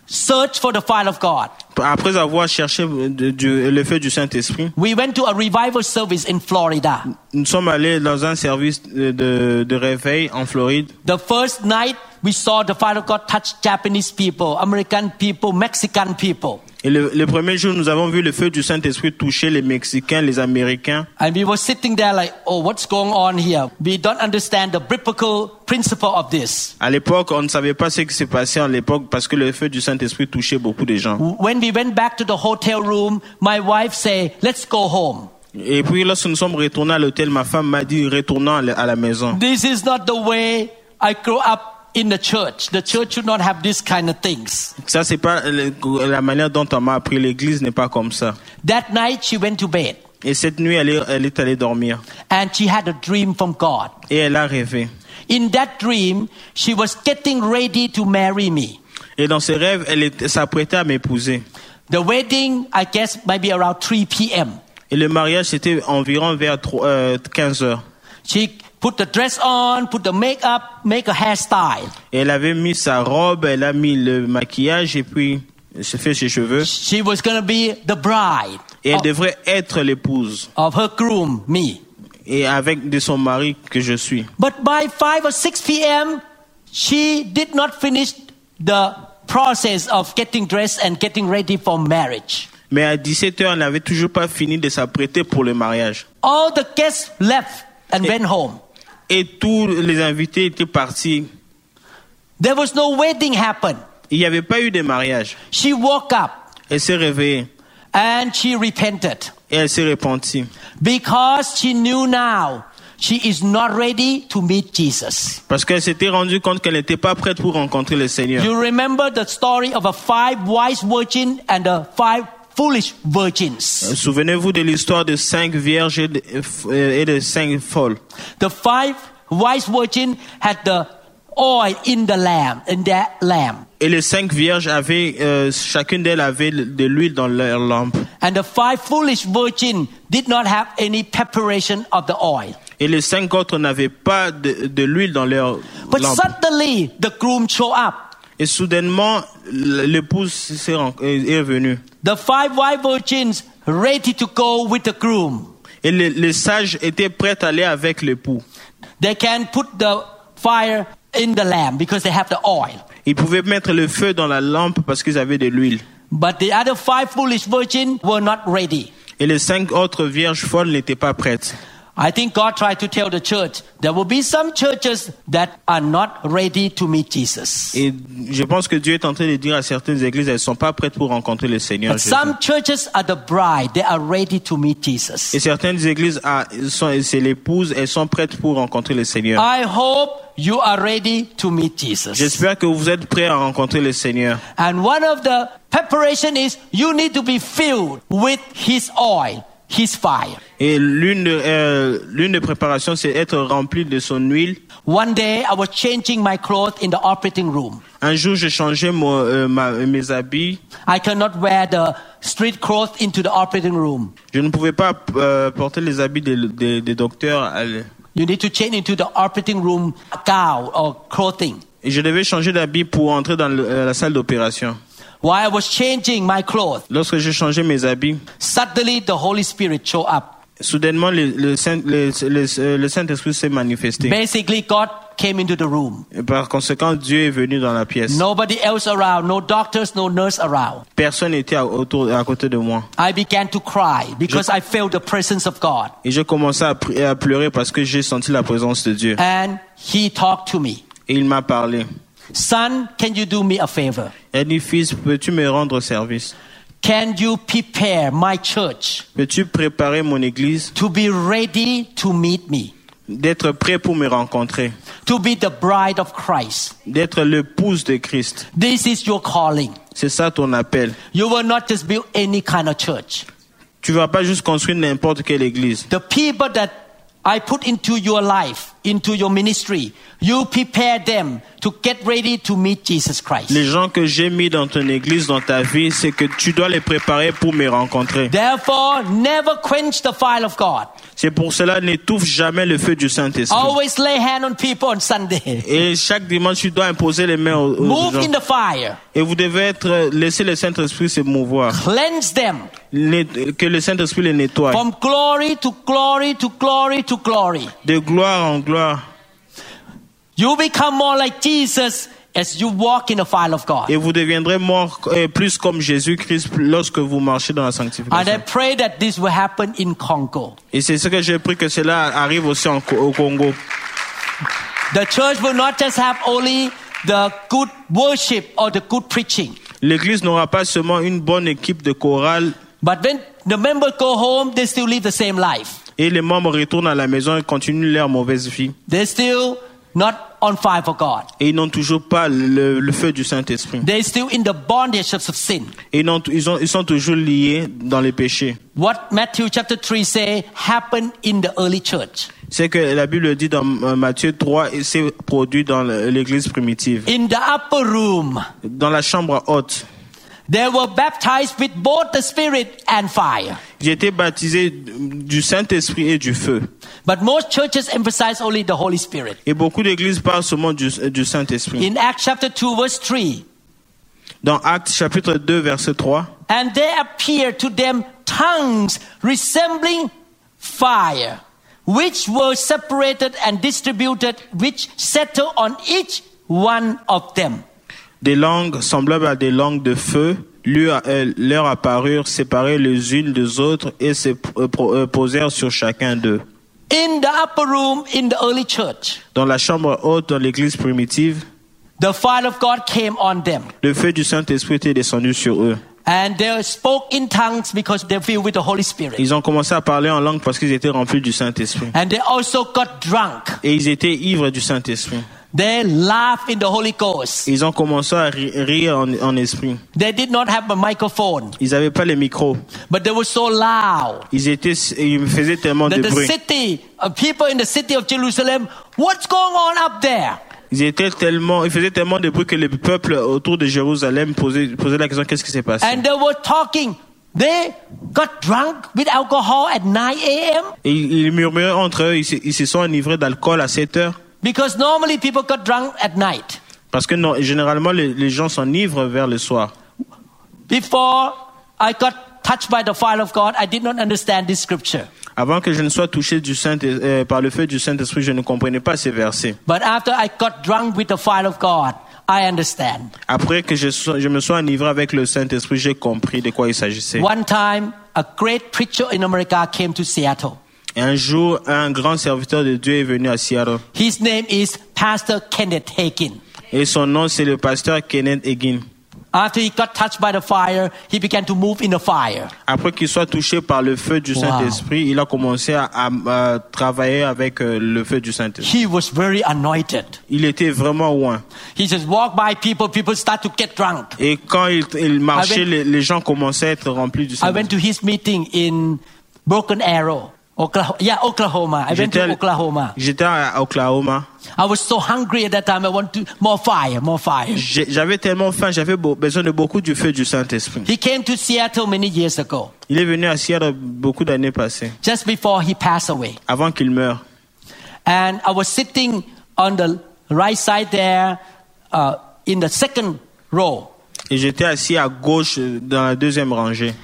searched for the fire of God, Après avoir cherché de- le feu du Saint-Esprit, we went to a revival service in Florida. nous sommes allés dans un service de, de- de réveil en Floride. The first night we saw the fire of God touch Japanese people, American people, Mexican people. Et le, le premier jour, nous avons vu le feu du Saint-Esprit toucher les Mexicains, les Américains. And we were sitting there like, oh, what's going on here? We don't understand the biblical principle of this. À l'époque, on ne savait pas ce qui s'est passé à l'époque parce que le feu du Saint-Esprit touchait beaucoup de gens. When we went back to the hotel room, my wife said, let's go home. Et puis, lorsque nous sommes retournés à l'hôtel, ma femme m'a dit, retournons à la- maison. This is not the way I grew up in the church. The church should not have this kind of things. Ça, c'est pas la manière dont on m'a appris. L'église n'est pas comme ça. That night she went to bed Et cette nuit, elle est, elle est allée dormir. and she had a dream from God. Et elle a rêvé. In that dream, she was getting ready to marry me. Et dans ses rêves, elle s'apprêtait à m'épouser. The wedding, I guess, might be around 3 p.m. Et le mariage, c'était environ vers trois- euh, 15 heures. She put the dress on, put the makeup, make a hairstyle. Et elle avait mis sa robe, elle a mis le maquillage et puis elle s'est fait ses cheveux. She was to be the bride Et elle of, devrait être l'épouse. of her groom, me. Et avec de son mari que je suis. But by 5 or 6 p.m., she did not finish the process of getting dressed and getting ready for marriage. Mais à 17 heures, elle n'avait toujours pas fini de s'apprêter pour le mariage. All the guests left and went home. Et tous les invités étaient partis. There was no wedding happen. Il n'y avait pas eu de mariage. She woke up Elle s'est réveillée and she repented et elle s'est repentie. because she knew now she is not ready to meet Jesus. Parce qu'elle s'était rendue compte qu'elle n'était pas prête pour rencontrer le Seigneur. You remember the story of a five wise virgin and the five foolish virgins. Euh, souvenez-vous de l'histoire de cinq vierges et de, euh, et de cinq folles. The five wise virgins had the oil in the lamp, in their lamp. Et les cinq vierges avaient, euh, chacune d'elles avait de l'huile dans leur lampe. And the five foolish virgins did not have any preparation of the oil. Et les cinq autres n'avaient pas de, de l'huile dans leur But lampe. suddenly the groom showed up. Et soudainement, l'épouse est venue. The five wise virgins ready to go with the groom. Et les, les sages étaient prêts à aller avec l'époux. They can put the fire in the lamp because they have the oil. Ils pouvaient mettre le feu dans la lampe parce qu'ils avaient de l'huile. But the other five foolish virgins were not ready. Et les cinq autres vierges folles n'étaient pas prêtes. I think God tried to tell the church there will be some churches that are not ready to meet Jesus. Et je pense que Dieu est en train de dire à certaines églises, elles ne sont pas prêtes pour rencontrer le Seigneur. But Jésus. some churches are the bride, they are ready to meet Jesus. Et certaines églises, ah, sont- c'est l'épouse, elles sont prêtes pour rencontrer le Seigneur. I hope you are ready to meet Jesus. J'espère que vous êtes prêts à rencontrer le Seigneur. And one of the preparation is you need to be filled with his oil, his fire. Et l'une de, euh, l'une des préparations, c'est être rempli de son huile. One day I was changing my clothes in the operating room. Un jour, j'ai changé mon, euh, ma- mes habits. I cannot wear the street clothes into the operating room. Je ne pouvais pas euh, porter les habits des, des- des docteurs. à You need to change into the operating room gown or clothing. Et je devais changer d'habit pour entrer dans le- euh, la salle d'opération. While I was changing my clothes, Lorsque j'ai changé mes habits, suddenly the Holy Spirit showed up. soudainement, le, le Saint- le- le- le Saint-Esprit s'est manifesté. Basically, God came into the room. Et par conséquent, Dieu est venu dans la pièce. Nobody else around, no doctors, no nurse around. Personne n'était à, autour, à côté de moi. I began to cry because I felt the presence of God. Et j'ai commencé à, à pleurer parce que j'ai senti la présence de Dieu. And He talked to me. Et il m'a parlé. Son, can you do me a favor? Dit, fils, peux-tu me rendre service Can you prepare my church Peux-tu préparer mon église to be ready to meet me? d'être prêt pour me rencontrer, To be the bride of Christ. d'être l'épouse de Christ This is your calling. C'est ça ton appel. You will not just build any kind of church. Tu vas pas juste construire n'importe quelle église. The people that I put into your life, into your ministry, you prepare them to get ready to meet Jesus Christ. Les gens que j'ai mis dans ton église, dans ta vie, c'est que tu dois les préparer pour me rencontrer. Therefore, never quench the fire of God. C'est pour cela, n'étouffe jamais le feu du Saint-Esprit. Always lay hand on people on Sunday. Et chaque dimanche, tu dois imposer les mains aux, aux Move gens. in the fire. Et vous devez être, laisser le Saint-Esprit se mouvoir. Cleanse them Que le Saint-Esprit les nettoie. from glory to glory to glory to glory. De gloire en gloire. You become more like Jesus as you walk in the fire of God. Et vous deviendrez mort, euh, plus comme Jésus-Christ lorsque vous marchez dans la And I sanctification. pray that this will happen in Congo. Et c'est ce que j'ai pris que cela arrive aussi en au Congo. The church will not just have only the good worship or the good preaching. L'église n'aura pas seulement une bonne équipe de chorale But when the members go home, they still live the same life. Et les membres retournent à la maison et continuent leur mauvaise vie. They still not on fire for God. Et ils n'ont toujours pas le, le feu du Saint-Esprit. They're still in the bondage of sin. Et ils, n'ont- ils, ont- ils sont toujours liés dans les péchés. What Matthew chapter 3 say happened in the early church. C'est que la Bible dit dans euh, Matthieu 3, et c'est produit dans l'église primitive. In the upper room, Dans la chambre haute, they were baptized with both the Spirit and fire. été baptisé du Saint-Esprit et du feu. But most churches emphasize only the Holy Spirit. Et beaucoup d'églises parlent seulement du, du Saint-Esprit. In Acts chapter 2 verse 3, Dans Actes chapitre 2, verset 3, and there appeared to them tongues resembling fire, which were separated and distributed, which settled on each one of them. Des langues semblables à des langues de feu leur apparurent séparées les unes des autres et se euh, euh, posèrent sur chacun d'eux. In the upper room in the early church, Dans la chambre haute, dans l'église primitive, the fire of God came on them. le feu du Saint-Esprit était descendu sur eux. And they spoke in tongues because they filled with the Holy Spirit. Ils ont commencé à parler en langue parce qu'ils étaient remplis du Saint-Esprit. And they also got drunk. Et ils étaient ivres du Saint-Esprit. They laughed in the Holy Ghost. Ils ont commencé à rire en, en esprit. They did not have a microphone, Ils n'avaient pas les micros. but they were so loud Ils étaient, ils faisaient tellement de that the bruit. city, uh, people in the city of Jerusalem, what's going on up there? Ils étaient tellement, ils faisaient tellement de bruit que le peuple autour de Jérusalem posait, posait la question qu'est-ce qui s'est passé? And they were talking. They got drunk with alcohol at 9 a.m. Et ils murmuraient entre eux, ils se, ils se sont enivrés d'alcool à 7 heures. because normally people got drunk at night. Parce que non, généralement, les, les gens s'enivrent vers le soir. Before I got touched by the fire of God, I did not understand this scripture. Avant que je ne sois touché du Saint, euh, par le feu du Saint-Esprit, je ne comprenais pas ces versets. But after I got drunk with the fire of God, I understand. Après que je, sois- je me sois enivré avec le Saint-Esprit, j'ai compris de quoi il s'agissait. One time, a great preacher in America came to Seattle. Et un jour, un grand serviteur de Dieu est venu à Seattle. His name is Pastor Kenneth Hagin. Et son nom, c'est le pasteur Kenneth Hagin. After he got touched by the fire, he began to move in the fire. Après qu'il soit touché par le feu du Saint-Esprit, il a commencé à, à- à travailler avec euh, le feu du Saint-Esprit. He was very anointed. Il était vraiment loin. He just walked by people, people start to get drunk. Et quand il, il marchait, went- les, les gens commençaient à être remplis du Saint-Esprit. I went to his meeting in Broken Arrow, Oklahoma. Yeah, Oklahoma. I went J'étais to Oklahoma. j'étais à Oklahoma? I was so hungry at that time. I want to more fire, more fire. J'avais tellement faim, j'avais besoin de beaucoup du feu du Saint-Esprit. He came to Seattle many years ago, Il est venu à Seattle beaucoup d'années passées, just before he passed away. avant qu'il meure. And I was sitting on the right side there, uh, in the second row. Et j'étais assis à gauche euh, dans la deuxième rangée.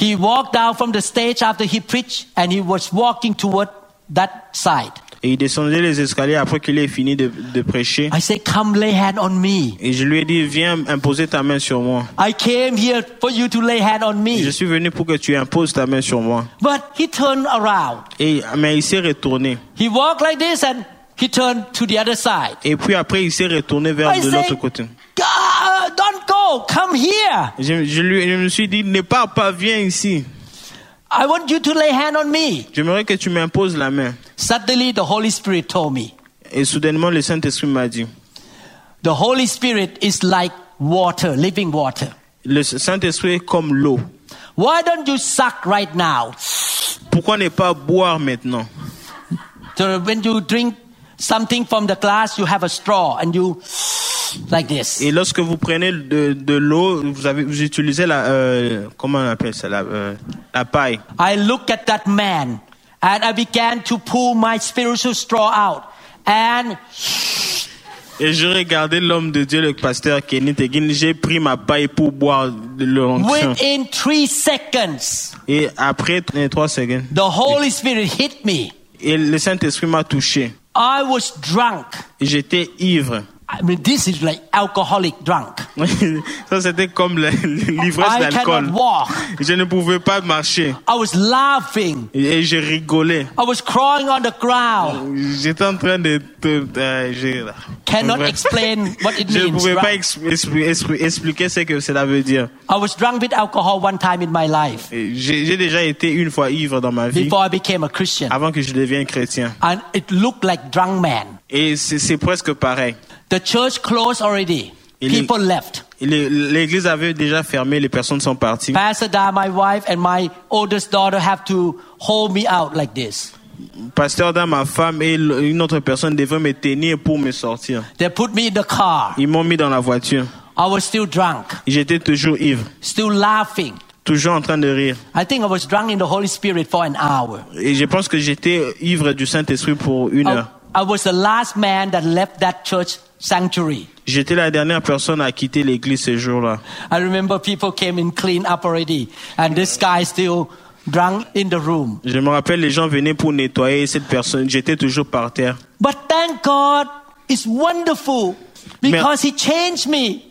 He walked down from the stage after he preached, and he was walking toward that side. Et il descendait les escaliers après qu'il ait fini de, de prêcher. I said, "Come lay hand on me." Et je lui ai dit, viens imposer ta main sur moi. I came here for you to lay hand on me. Je suis venu pour que tu imposes ta main sur moi. But he turned around. Et, mais il s'est retourné. He walked like this and he turned to the other side. Et puis après, il s'est retourné vers I de l'autre côté. God, come here. Je, je lui, je me suis dit, ne pars pas, viens ici. I want you to lay hand on me. J'aimerais que tu m'imposes la main. Suddenly, the Holy Spirit told me, Et soudainement, le Saint-Esprit m'a dit, the Holy Spirit is like water, living water. le Saint-Esprit est comme l'eau. Why don't you suck right now? Pourquoi ne pas boire maintenant So when you drink something from the glass, you have a straw and you like this. Et lorsque vous prenez de, de l'eau, vous, avez, vous utilisez la, euh, comment on appelle ça, la, euh, la paille. I looked at that man and I began to pull my spiritual straw out. And Et je regardais l'homme de Dieu, le pasteur Kenny Tegin. J'ai pris ma paille pour boire de l'onction. within three seconds, Et après trois secondes, the Holy Spirit hit me. et le Saint-Esprit m'a touché. I was drunk. J'étais ivre. I mean, this is like alcoholic drunk. Ça, c'était comme l'ivresse I d'alcool. Je ne pouvais pas marcher. I was laughing. Et je rigolais. I was crying on the ground. J'étais en train de... de- euh, je, Cannot Ouais. explain what it je ne means. pouvais pas right? ex- expli- expli- expliquer ce que cela veut dire. I was drunk with alcohol one time in my life Et J'ai déjà été une fois ivre dans ma vie before I became a Christian. avant que je devienne chrétien. And it looked like drunk man. Et c'est presque pareil. The church closed already. People left. L'église avait déjà fermé, les personnes sont parties. Pastor Da, my wife, and my oldest daughter have to hold me out like this. Pasteur dans ma femme et une autre personne devaient me tenir pour me sortir. They put me in the car. Ils m'ont mis dans la voiture. I was still drunk, J'étais toujours ivre, still laughing. toujours en train de rire. I think I was drunk in the Holy Spirit for an hour. Et je pense que j'étais ivre du Saint-Esprit pour une I, heure. I was the last man that left that church sanctuary. J'étais la dernière personne à quitter l'église ce jour-là. I remember people came and cleaned up already, and this guy still drunk in the room. Je me rappelle, les gens venaient pour nettoyer cette personne. J'étais toujours par terre. But thank God, it's wonderful because He changed me.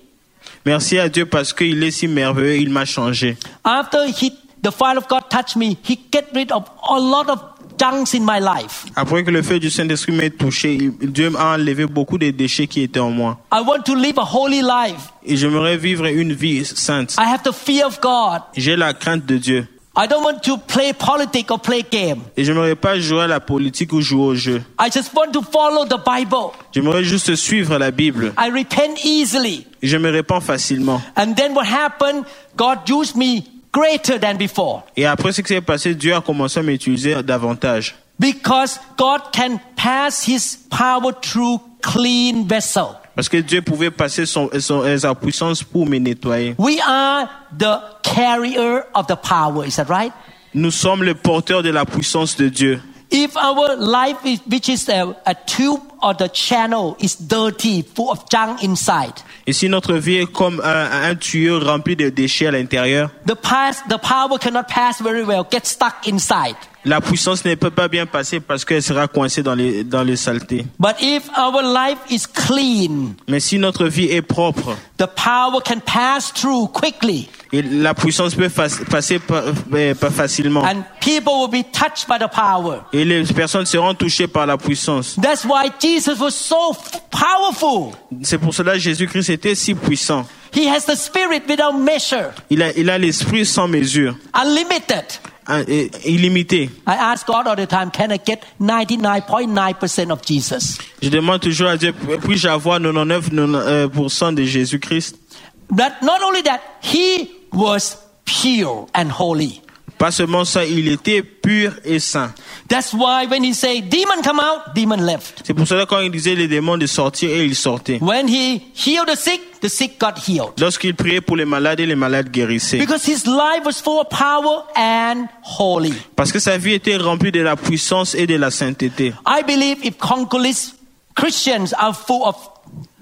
Merci à Dieu parce qu'il est si merveilleux, il m'a changé. After he, the fire of God touched me, He get rid of a lot of junks in my life. Après que le feu du Saint-Esprit m'ait touché, Dieu m'a enlevé beaucoup des déchets qui étaient en moi. I want to live a holy life. Et j'aimerais vivre une vie sainte. I have the fear of God. J'ai la crainte de Dieu. I don't want to play politics or play game. Et j'aimerais pas jouer à la politique ou jouer au jeu. I just want to follow the Bible. J'aimerais juste suivre la Bible. I repent easily. Et je me répands facilement. And then what happened? God used me greater than before. Et après ce qui s'est passé, Dieu a commencé à m'utiliser davantage. Because God can pass His power through clean vessel. Parce que Dieu pouvait passer son, son- euh, sa puissance pour me nettoyer. We are the carrier of the power. Is that right? Nous sommes les porteurs de la puissance de Dieu. If our life, is, which is a, a tube or the channel, is dirty, full of junk inside, Et si notre vie est comme un, un tuyau rempli de déchets à l'intérieur, the pass, the power cannot pass very well. Get stuck inside. La puissance ne peut pas bien passer parce qu'elle sera coincée dans les, dans les saletés. But if our life is clean, Mais si notre vie est propre, the power can pass through quickly, et la puissance peut passer pas, euh, pas facilement. and people will be touched by the power. Et les personnes seront touchées par la puissance. That's why Jesus was so f- powerful. C'est pour cela que Jésus-Christ était si puissant. He has the spirit without measure, Il a, il a l'esprit sans mesure, unlimited. Illimité. I ask God all the time, can I get 99.9% of Jesus? Je demande toujours à Dieu, puis-je avoir 99% euh, de Jésus-Christ But not only that, he was pure and holy. Pas seulement ça, il était pur et saint. That's why when he say demon come out, demon left. C'est pour cela quand il disait les démons de sortir, et ils sortaient. When he healed the sick, the sick got healed. Lorsqu'il priait pour les malades, et les malades guérissaient. Because his life was full of power and holy. Parce que sa vie était remplie de la puissance et de la sainteté. I believe if Congolese Christians are full of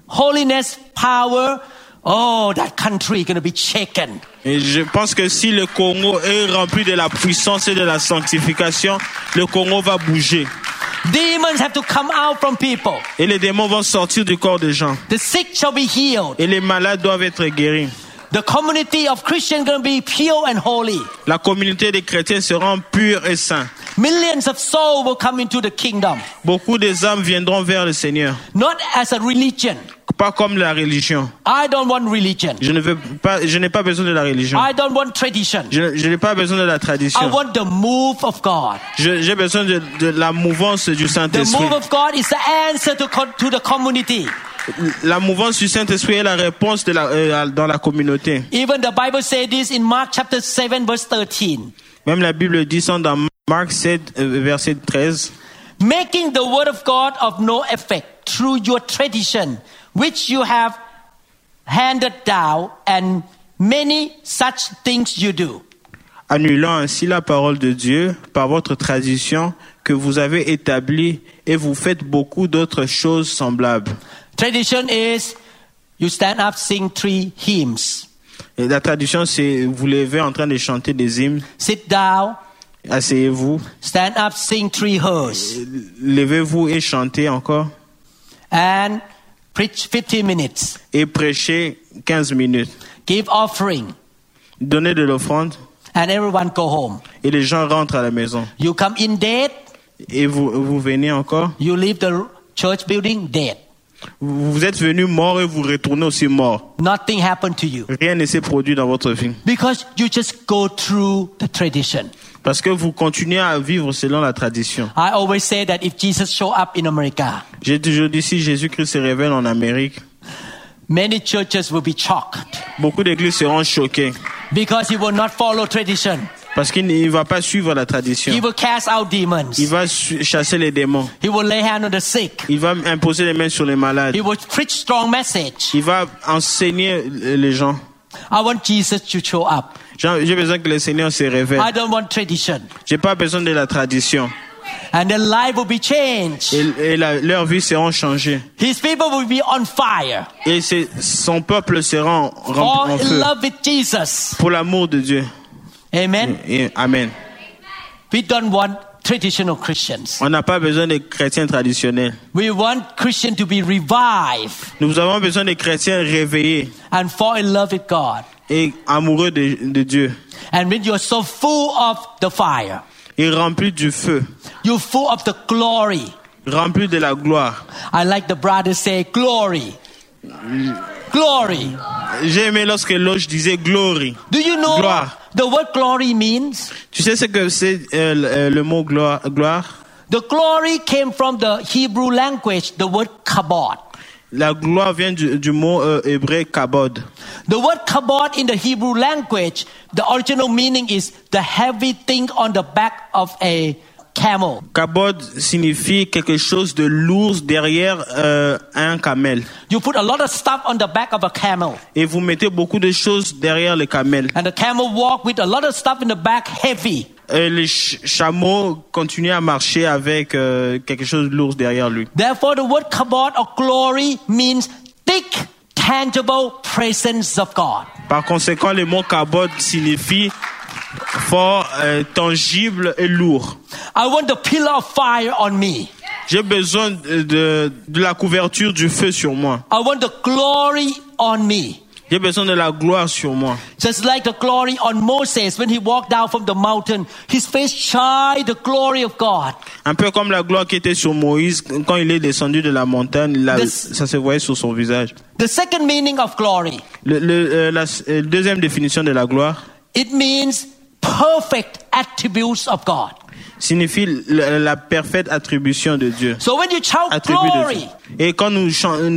holiness, power, oh, that country is going to be shaken. Et je pense que si le Congo est rempli de la puissance et de la sanctification, le Congo va bouger. Demons have to come out from people. Et les démons vont sortir du corps des gens. The sick shall be healed. Et les malades doivent être guéris. The community of Christians going to be pure and holy. La communauté des chrétiens sera pure et sainte. Millions of souls will come into the kingdom. Beaucoup des âmes viendront vers le Seigneur. Not as a religion. Pas comme la religion. I don't want religion. Je ne veux pas, je n'ai pas besoin de la religion. I don't want tradition. Je, je n'ai pas besoin de la I tradition. want the move of God. J'ai besoin de, de la mouvance du The Saint-Esprit. move of God is the answer to, to the community. La mouvance du Saint-Esprit est la réponse de la, euh, dans la communauté. Even the Bible says this in Mark chapter 7 verse 13. Même la Bible dit ça dans Marc 7, euh, verset 13. Making the word of God of no effect through your tradition, which you have handed down, and many such things you do. Annulant ainsi la parole de Dieu par votre tradition que vous avez établie et vous faites beaucoup d'autres choses semblables. Tradition is you stand up, sing three hymns, Et la tradition, c'est vous levez en train de chanter des hymnes, sit down, asseyez-vous, stand up, sing three hers, levez-vous et chantez encore, and preach 15 minutes. et prêchez 15 minutes. give offering, Donnez de l'offrande and everyone go home. et les gens rentrent à la maison. You come in dead, Et vous, vous venez encore. you leave the church building dead. Vous vous êtes venu mort et vous retournez aussi mort. Nothing happened to you Rien ne s'est produit dans votre vie. because you just go through the tradition. Parce que vous continuez à vivre selon la tradition. I always say that if Jesus show up in America, J'ai toujours dit si Jésus-Christ se révèle en Amérique, many churches will be shocked beaucoup d'églises seront choquées. because he will not follow tradition. Parce qu'il ne va pas suivre la tradition. He will cast out demons. Il va su- chasser les démons. He will lay hand on the sick. Il va imposer les mains sur les malades. He will preach strong message. Il va enseigner les gens. I want Jesus to show up. J'ai j'ai besoin que le Seigneur se révèle. I don't want tradition. J'ai pas besoin de la tradition. And their life will be changed. Et, et la- leurs vies seront changées. His people will be on fire. Et son peuple sera en, Fall en in feu. love with Jesus. Pour l'amour de Dieu. Amen. Et amen. We don't want traditional Christians. On n'a pas besoin de chrétiens traditionnels. We want Christians to be revived Nous avons besoin de chrétiens réveillés and fall in love with God. et amoureux de, de Dieu. And when you're so full of the fire, Et remplis du feu. you're full of the glory. Remplis de la gloire. I like the brothers say glory. Mm. Glory. J'ai aimé lorsque l'autre disait glory. Do you know Gloire. the word glory means? Tu sais ce que c'est euh, le- euh, le mot gloire, gloire The glory came from the Hebrew language, the word kabod. La gloire vient du, du mot euh, hébreu kabod. The word kabod in the Hebrew language, the original meaning is the heavy thing on the back of a camel. Kabod signifie quelque chose de lourd derrière euh, un camel. You put a lot of stuff on the back of a camel, Et vous mettez beaucoup de choses derrière le camel. and the camel walk with a lot of stuff in the back, heavy. Et le ch- chameau continue à marcher avec euh, quelque chose de lourd derrière lui. Therefore, the word kabod or glory means thick, tangible presence of God. Par conséquent, le mot kabod signifie fort, euh, tangible et lourd. I want the pillar of fire on me. J'ai besoin de, de, de la couverture du feu sur moi. I want the glory on me. J'ai besoin de la gloire sur moi. Just like the glory on Moses when he walked down from the mountain, his face shined the glory of God. Un peu comme la gloire qui était sur Moïse quand il est descendu de la montagne, la- This- ça se voyait sur son visage. The second meaning of glory, Le, le- euh, la euh, deuxième définition de la gloire it means perfect attributes of God. signifie la, la parfaite attribution de Dieu. So when you shout Attribut de glory, Dieu. Et quand nous,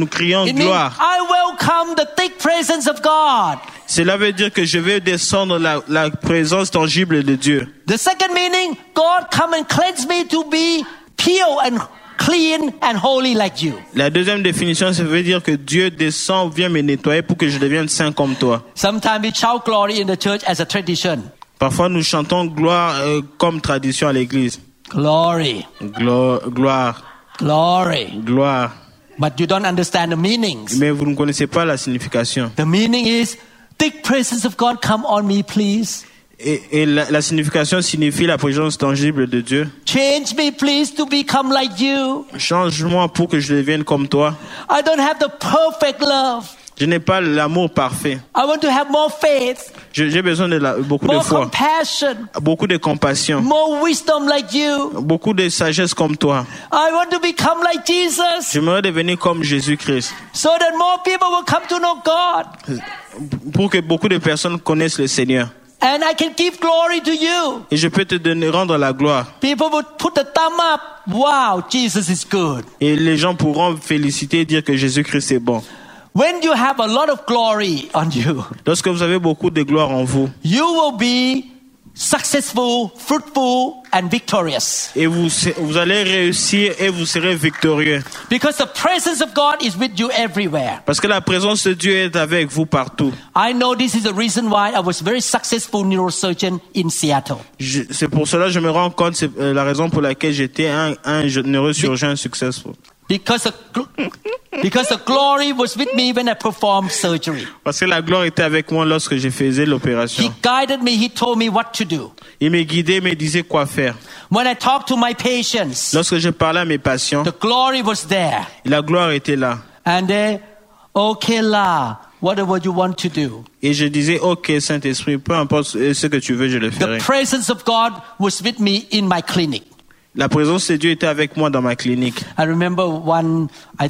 crions it means gloire, I welcome the thick presence of God. cela veut dire que je vais descendre la, la présence tangible de Dieu. The second meaning, God come and cleanse me to be pure and clean and holy like you. La deuxième définition, ça veut dire que Dieu descend, vient me nettoyer pour que je devienne saint comme toi. Sometimes we shout glory in the church as a tradition. Parfois, nous chantons gloire euh, comme tradition à l'église. Glory, Glo- gloire, glory. gloire. But you don't understand the meanings. Mais vous ne connaissez pas la signification. The meaning is, thick presence of God, come on me, please. Et, et la, la signification signifie la présence tangible de Dieu. Change me, please, to become like you. Change-moi pour que je devienne comme toi. I don't have the perfect love. Je n'ai pas l'amour parfait. I want to have more faith, Je- J'ai besoin de la- beaucoup de more foi, compassion, beaucoup de compassion, more wisdom like you. beaucoup de sagesse comme toi. I want to become like Jesus J'aimerais devenir comme Jésus-Christ so that more people will come to know God. pour que beaucoup de personnes connaissent le Seigneur. And I can give glory to you. Et je peux te donner, rendre la gloire. People will put the thumb up. Wow, Jesus is good. Et les gens pourront féliciter et dire que Jésus-Christ est bon. When you have a lot of glory on you, Lorsque vous avez beaucoup de gloire en vous you will be successful, fruitful, and victorious. et vous, vous allez réussir et vous serez victorieux. Because the presence of God is with you everywhere. Parce que la présence de Dieu est avec vous partout. I know this is the reason why I was very successful neurosurgeon in Seattle. Je- C'est pour cela que je me rends compte, c'est euh, la raison pour laquelle j'étais un, neurochirurgien successful. Because the, because the glory was with me when I performed surgery. Parce que la gloire était avec moi lorsque je faisais l'opération. He guided me, he told me what to do. Il me guidait, me disait quoi faire. When I talked to my patients, Lorsque je parlais à mes patients, the glory was there. la gloire était là. And they, okay la, whatever you want to do. Et je disais, OK, Saint-Esprit, peu importe ce que tu veux, je le ferai. The presence of God was with me in my clinic. La présence de Dieu était avec moi dans ma clinique. I remember one, I,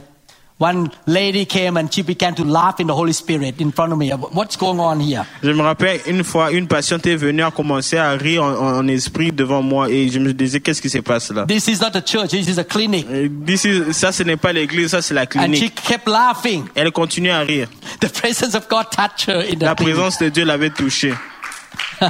one lady came and she began to laugh in the Holy Spirit in front of me. What's going on here? Je me rappelle une fois, une patiente est venue, a commencé à rire en, en- en esprit devant moi et je me disais, qu'est-ce qui se passe là? This is not a church, this is a clinic. Euh, d'ici- ça, ce n'est pas l'église, ça, c'est la And she clinique. kept laughing. Elle continue à rire. The presence of God touched her in the La clinic. présence de Dieu l'avait touchée.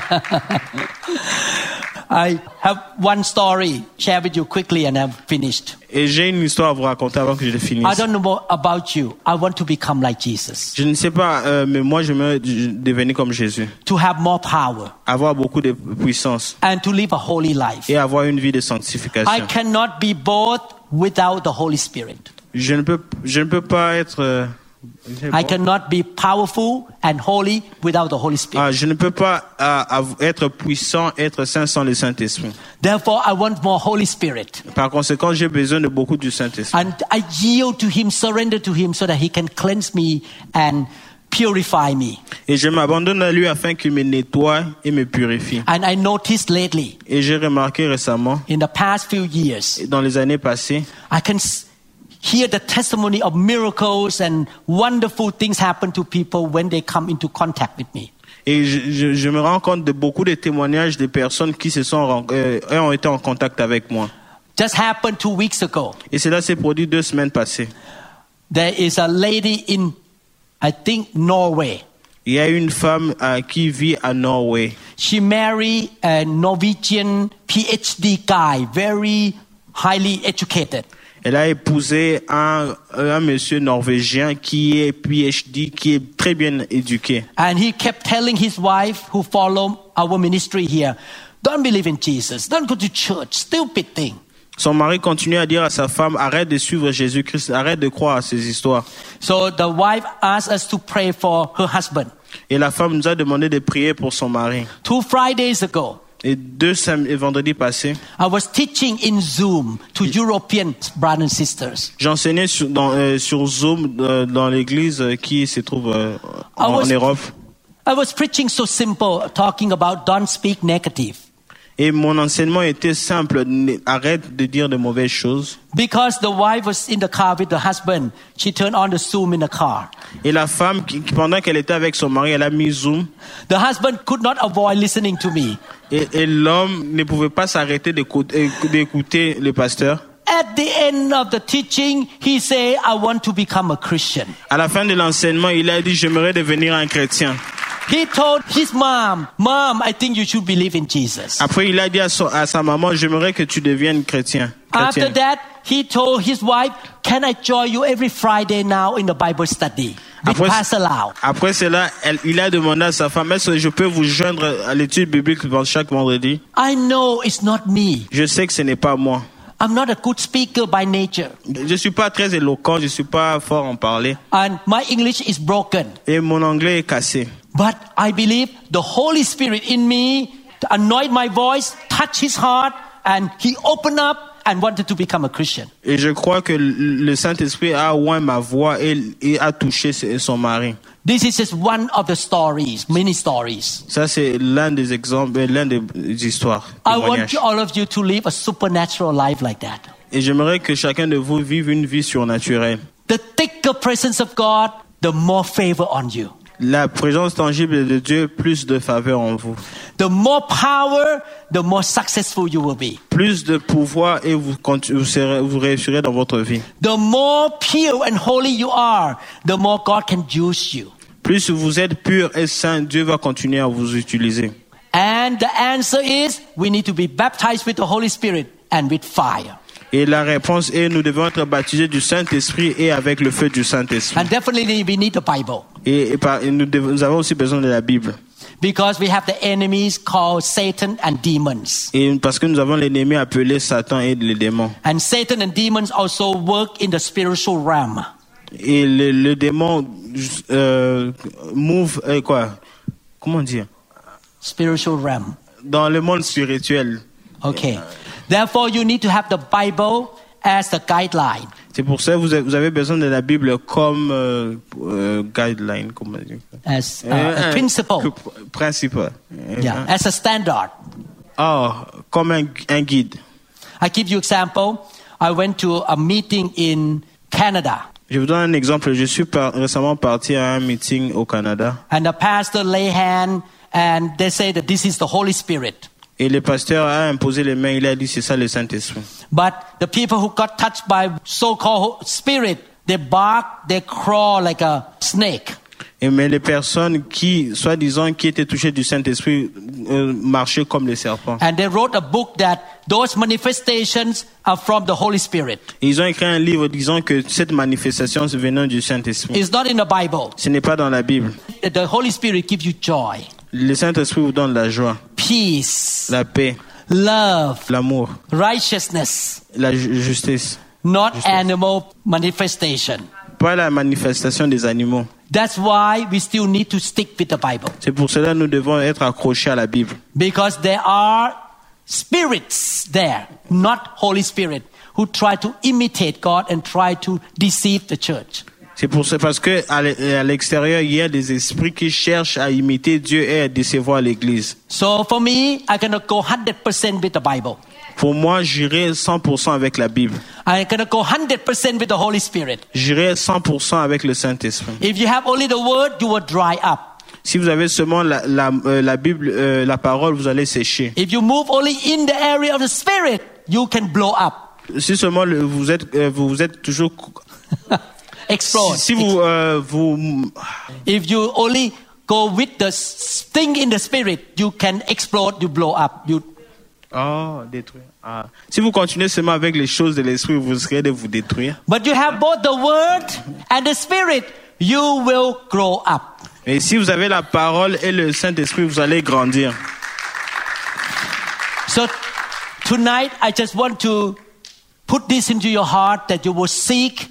I have one story share with you quickly and I'm finished. Et j'ai une histoire à vous raconter avant que je le I don't know about you. I want to become like Jesus, Je ne sais pas, euh, mais moi, je veux devenir comme Jésus. to have more power Avoir beaucoup de puissance and to live a holy life. et avoir une vie de sanctification. I cannot be both without the Holy Spirit. Je ne peux, je ne peux pas être, euh, I cannot be powerful and holy without the Holy Spirit. ah, je ne peux pas ah, être puissant, être saint sans le Saint-Esprit. Therefore, I want more Holy Spirit. Par conséquent, j'ai besoin de beaucoup du Saint-Esprit. And I yield to Him, surrender to Him so that He can cleanse me and purify me. Et je m'abandonne à lui afin qu'il me nettoie et me purifie. And I noticed lately, Et j'ai remarqué récemment, in the past few years, dans les années passées, I can hear the testimony of miracles and wonderful things happen to people when they come into contact with me. et je, je- je me rends compte de beaucoup de témoignages de personnes qui se sont euh, ont été en contact avec moi. Just happened two weeks ago. Et cela s'est produit deux semaines passées. There is a lady in, I think, Norway. Il y a une femme euh, qui vit à Norway. She married a Norwegian PhD guy, very highly educated. Elle a épousé un, un monsieur norvégien qui est PhD, qui est très bien éduqué. And he kept telling his wife, who followed our ministry here, don't believe in Jesus, don't go to church, stupid thing. Son mari continue à dire à sa femme, arrête de suivre Jésus-Christ, arrête de croire à ces histoires. So the wife asked us to pray for her husband. Et la femme nous a demandé de prier pour son mari. Two Fridays ago, Et deux vendredis passés, I was teaching in Zoom to European brothers and sisters. j'enseignais sur, euh, sur Zoom euh, dans l'église euh, qui se trouve euh, I en, was- en Europe. I was preaching so simple, talking about don't speak negative. Et mon enseignement était simple, arrête de dire de mauvaises choses. Because the wife was in the car with the husband, she turned on the Zoom in the car. Et la femme, pendant qu'elle était avec son mari, elle a mis Zoom. The husband could not avoid listening to me. Et, et l'homme ne pouvait pas s'arrêter d'écouter d'écouter le pasteur. At the end of the teaching, he said, I want to become a Christian. À la fin de l'enseignement, il a dit, j'aimerais devenir un chrétien. He told his mom, Mom, I think you should believe in Jesus. Après, il a dit à, sa maman, j'aimerais que tu deviennes chrétien. After that, he told his wife, Can I join you every Friday now in the Bible study? Après, après cela, elle- il a demandé à sa femme, est-ce que je peux vous joindre à l'étude biblique chaque vendredi? I know it's not me. Je sais que ce n'est pas moi. I'm not a good speaker by nature, Je suis pas très éloquent, je suis pas fort en parler. and my English is broken. Et mon anglais est cassé. But I believe the Holy Spirit in me to anoint my voice, touch his heart, and he opened up and wanted to become a Christian. Et je crois que le Saint-Esprit a oint ma voix et, et a touché son mari. This is just one of the stories, many stories. Ça, c'est l'un des exemples, euh, l'un des histoires. I want all of you to live a supernatural life like that. Et j'aimerais que chacun de vous vive une vie surnaturelle. The thicker presence of God, the more favor on you. La présence tangible de Dieu, plus de faveur en vous. The more power, the more successful you will be. Plus de pouvoir et vous, vous, serez- vous réussirez dans votre vie. The more pure and holy you are, the more God can use you. Plus vous êtes pur et saint, Dieu va continuer à vous utiliser. And the answer is we need to be baptized with the Holy Spirit and with fire. Et la réponse est, nous devons être baptisés du Saint-Esprit et avec le feu du Saint-Esprit. And definitely we need the Bible Et, et par- et nous, devons- nous avons aussi besoin de la Bible. because we have the enemies called Satan and demons. Et parce que nous avons l'ennemi appelé Satan et les démons. And Satan and demons also work in the spiritual realm. Et le, le démon euh, move, euh, quoi? Comment dire? Spiritual realm. Dans le monde spirituel. Okay. Therefore, you need to have the Bible as the guideline. C'est pour ça que vous avez, besoin de la Bible comme euh, euh, guideline, dire. as uh, Euh, a un- principle. que- Principal. Yeah, as a standard. Ah, comme un, un guide. I give you example. I went to a meeting in Canada, Je vous donne un exemple. Je suis par- récemment parti à un meeting au Canada and the pastor lay hand, and they say that this is the Holy Spirit. Et le pasteur a imposé les mains. Il a dit c'est ça le Saint-Esprit. But the people who got touched by so-called spirit, they bark, they crawl like a snake. Et mais les personnes qui, soi-disant, qui étaient touchées du Saint-Esprit, euh, marchaient comme les serpents. And they wrote a book that those manifestations are from the Holy Spirit. Ils ont écrit un livre disant que cette manifestation venant du Saint-Esprit. It's not in the Bible. Ce n'est pas dans la Bible. The Holy Spirit gives you joy, Le Saint-Esprit vous donne la joie, peace, la paix, love, l'amour, righteousness, la ju- justice. not animal manifestation. Pas la manifestation des animaux. That's why we still need to stick with the Bible C'est pour cela que nous devons être accrochés à la Bible. because there are spirits there, not Holy Spirit, who try to imitate God and try to deceive the church. C'est pour ça parce que à l'e- à l'extérieur il y a des esprits qui cherchent à imiter Dieu et à décevoir l'Église. So for me, I cannot go 100% with the Bible. Pour moi, j'irai 100% avec la Bible. I cannot go 100% with the Holy Spirit. J'irai 100% avec le Saint-Esprit. If you have only the word, you will dry up. Si vous avez seulement la, la, euh, la Bible, euh, la parole, vous allez sécher. If you move only in the area of the Spirit, you can blow up, Si seulement le- vous êtes, euh, vous vous êtes toujours, explode. si, vous, euh, vous, If you only go with the thing in the Spirit, you can explode, you blow up. You, oh, détruire. Ah. Si vous continuez seulement avec les choses de l'esprit, vous risquez de vous détruire. but you have both the Word and the Spirit, you will grow up. Et si vous avez la parole et le Saint-Esprit, vous allez grandir. So tonight, I just want to put this into your heart that you will seek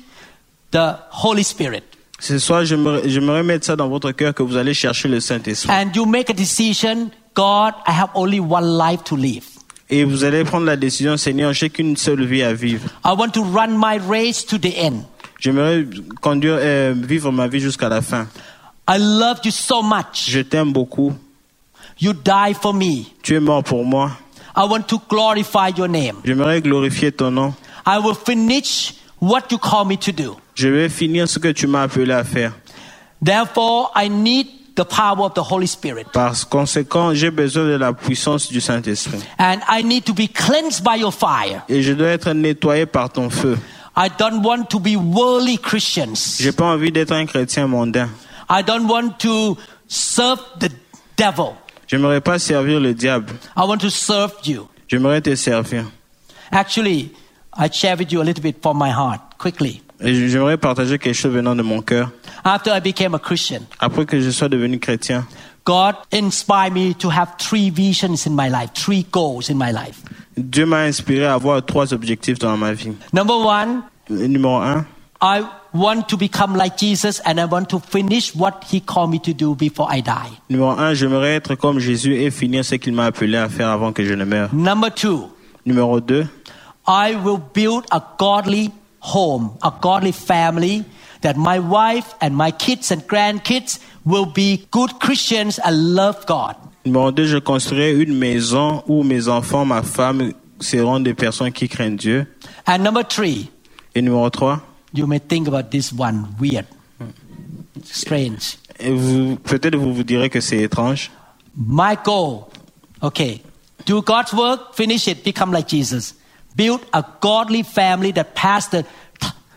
the Holy Spirit. Ce soir, j'aimerais j'aimerais mettre ça dans votre cœur que vous allez chercher le Saint-Esprit. And you make a decision God, I have only one life to live. Et vous allez prendre la décision, Seigneur, j'ai qu'une seule vie à vivre. I want to run my race to the end. J'aimerais conduire, euh, vivre ma vie jusqu'à la fin. I love you so much. Je t'aime beaucoup. You die for me. Tu es mort pour moi. I want to glorify your name. J'aimerais glorifier ton nom. I will finish what you call me to do. Je vais finir ce que tu m'as appelé à faire. Therefore, I need the power of the Holy Spirit. Par conséquent, j'ai besoin de la puissance du Saint-Esprit. And I need to be cleansed by your fire. Et je dois être nettoyé par ton feu. I don't want to be worldly Christians. J'ai pas envie d'être un chrétien mondain. I don't want to serve the devil. J'aimerais pas servir le diable. I want to serve you. J'aimerais te servir. Actually, I share with you a little bit from my heart quickly. Et j'aimerais partager quelque chose venant de mon cœur. After I became a Christian, Après que je sois devenu chrétien, God inspired me to have three visions in my life, three goals in my life. Dieu m'a inspiré à avoir trois objectifs dans ma vie. Number one, Numéro un, I want to become like Jesus and I want to finish what he called me to do before I die. numéro un, j'aimerais être comme Jésus et finir ce qu'il m'a appelé à faire avant que je ne meure. Number two, Numéro deux, I will build a godly home, a godly family that my wife and my kids and grandkids will be good Christians and love God. numéro deux, je construirai une maison où mes enfants, ma femme seront des personnes qui craignent Dieu. And number three, Et numéro trois, you may think about this one weird, strange. et vous, peut-être vous vous direz que c'est étrange. My goal, okay, do God's work, finish it, become like Jesus. Build a godly family that pass the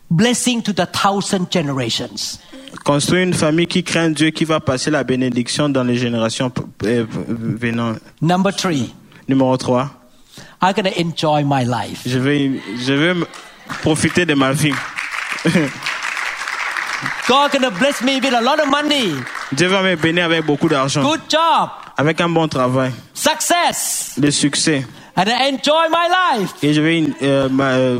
blessing to the thousand generations. Construire une famille qui craint Dieu, qui va passer la bénédiction dans les générations euh, venant. Number three, Numéro 3. I'm gonna enjoy my life. Je vais, je vais profiter de ma vie. God gonna bless me with a lot of money, Dieu va me bénir avec beaucoup d'argent, good job, avec un bon travail, success, le succès. And I enjoy my life. Et je vais euh, ma, euh,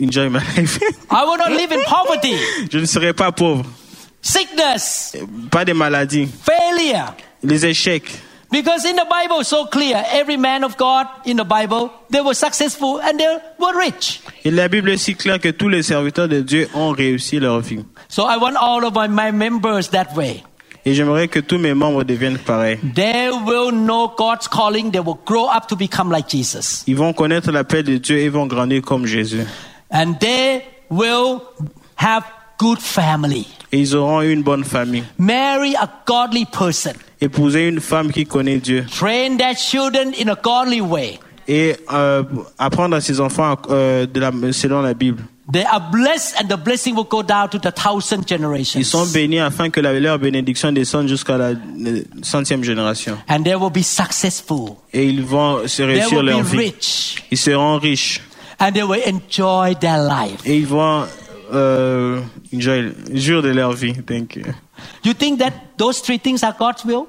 enjoy my life. I will not live in poverty, je ne serai pas pauvre. sickness, Pas de maladies, failure, les échecs, Because in the Bible, it's so clear, every man of God in the Bible, they were successful and they were rich. Et la Bible est si claire que tous les serviteurs de Dieu ont réussi leur vie. So I want all of my members that way. Et j'aimerais que tous mes membres deviennent pareils. They will know God's calling. They will grow up to become like Jesus. Ils vont connaître la paix de Dieu et vont grandir comme Jésus. And they will have good family. Et ils auront une bonne famille. Marry a godly person. Épouser une femme qui connaît Dieu. Train their children in a godly way. Et euh, apprendre à ses enfants euh, de la, selon la Bible. They are blessed and the blessing will go down to the thousand generations. Ils sont bénis afin que la, leur bénédiction descende jusqu'à la centième génération. And they will be successful. Et ils vont se They réussir will leur be vie. rich. Ils seront riches. And they will enjoy their life. Et ils vont euh, enjoy, jour de leur vie. Thank you. You think that those three things are God's will?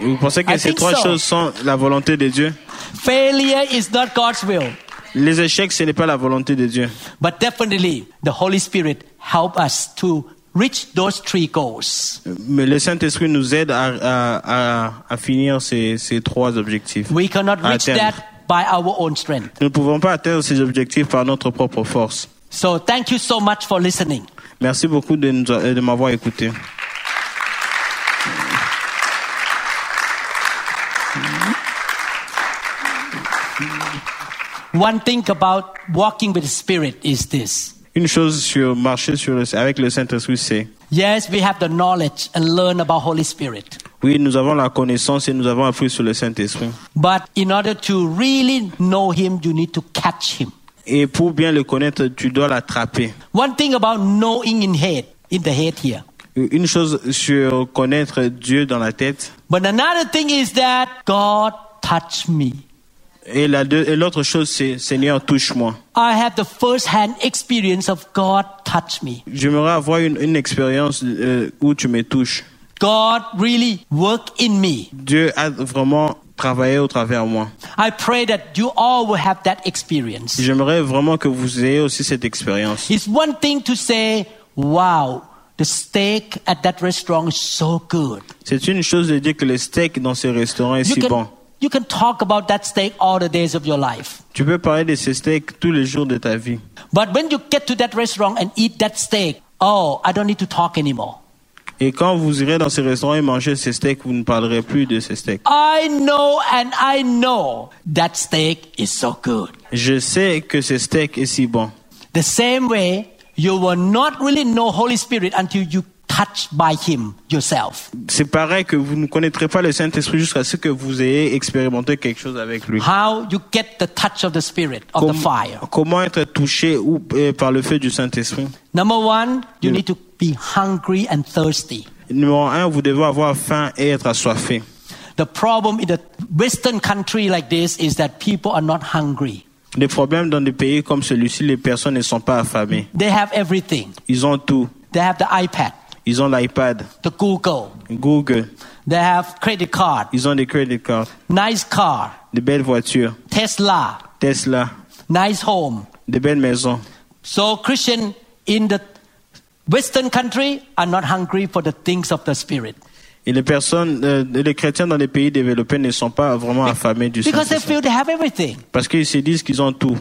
Vous pensez que I ces trois so. choses sont la volonté de Dieu? Failure is not God's will. Les échecs, ce n'est pas la volonté de Dieu. But definitely, the Holy Spirit help us to reach those three goals. Mais le Saint-Esprit nous aide à, à, à, à finir ces, ces trois objectifs. We cannot reach that by our own strength. Nous ne pouvons pas atteindre ces objectifs par notre propre force. So thank you so much for listening. Merci beaucoup de, nous- de m'avoir écouté. One thing about walking with the Spirit is this. Une chose sur marcher sur le, avec le Saint-Esprit, c'est Yes, we have the knowledge and learn about Holy Spirit. oui, nous avons la connaissance et nous avons appris sur le Saint-Esprit. But in order to really know Him, you need to catch Him. Et pour bien le connaître, tu dois l'attraper. One thing about knowing in head, in the head here. Une chose sur connaître Dieu dans la tête. But another thing is that God touched me. Et la deux- et l'autre chose, c'est Seigneur, touche-moi. I have the first-hand experience of God touch me. J'aimerais avoir une, une expérience euh, où tu me touches. God really work in me. Dieu a vraiment travaillé au travers de moi. I pray that you all will have that experience. J'aimerais vraiment que vous ayez aussi cette expérience. It's one thing to say, wow, the steak at that restaurant is so good. C'est une chose de dire que le steak dans ce restaurant est You si can, bon. You can talk about that steak all the days of your life. Tu peux parler de ce steak tous les jours de ta vie. But when you get to that restaurant and eat that steak, oh, I don't need to talk anymore. Et quand vous irez dans ce restaurant et manger ce steak, vous ne parlerez plus de ce steak. I know and I know that steak is so good. Je sais que ce steak est si bon. The same way, you will not really know Holy Spirit until you touched by Him yourself. C'est pareil que vous ne connaîtrez pas le Saint-Esprit jusqu'à ce que vous ayez expérimenté quelque chose avec lui. How you get the touch of the Spirit, of the fire. comment être touché ou, euh, par le feu du Saint-Esprit Number one, you Yeah. need to be hungry and thirsty. Numéro un, vous devez avoir faim et être assoiffé. The problem in the Western country like this is that people are not hungry. Les problèmes dans des pays comme celui-ci, les personnes ne sont pas affamées. They have everything. Ils ont tout. They have the iPad, Ils ont l'iPad, the Google. Google, They have credit card, ils ont des credit cards, nice car, des belles voitures, Tesla, Tesla, nice home. des belles maisons. So Christian in the Western country are not hungry for the things of the Spirit Et les personnes, euh, les chrétiens dans les pays développés ne sont pas vraiment affamés du because they feel they have everything. Parce qu'ils se disent qu'ils ont tout.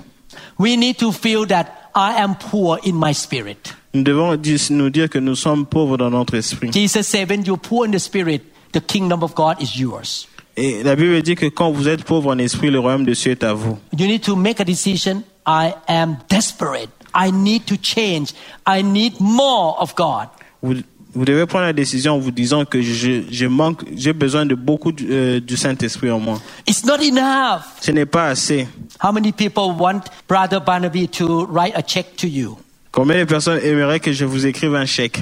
We need to feel that I am poor in my spirit. Nous devons nous dire que nous sommes pauvres dans notre esprit. Jesus said, when you're poor in the spirit, the kingdom of God is yours. Et la Bible dit que quand vous êtes pauvre en esprit, le royaume de Dieu est à vous. You need to make a decision. I am desperate. I need to change. I need more of God. Vous, vous devez prendre la décision en vous disant que je, je manque, j'ai besoin de beaucoup du, euh, du Saint-Esprit en moi. It's not enough. Ce n'est pas assez. How many people want Brother Barnaby to write a check to you? Combien de personnes aimeraient que je vous écrive un chèque?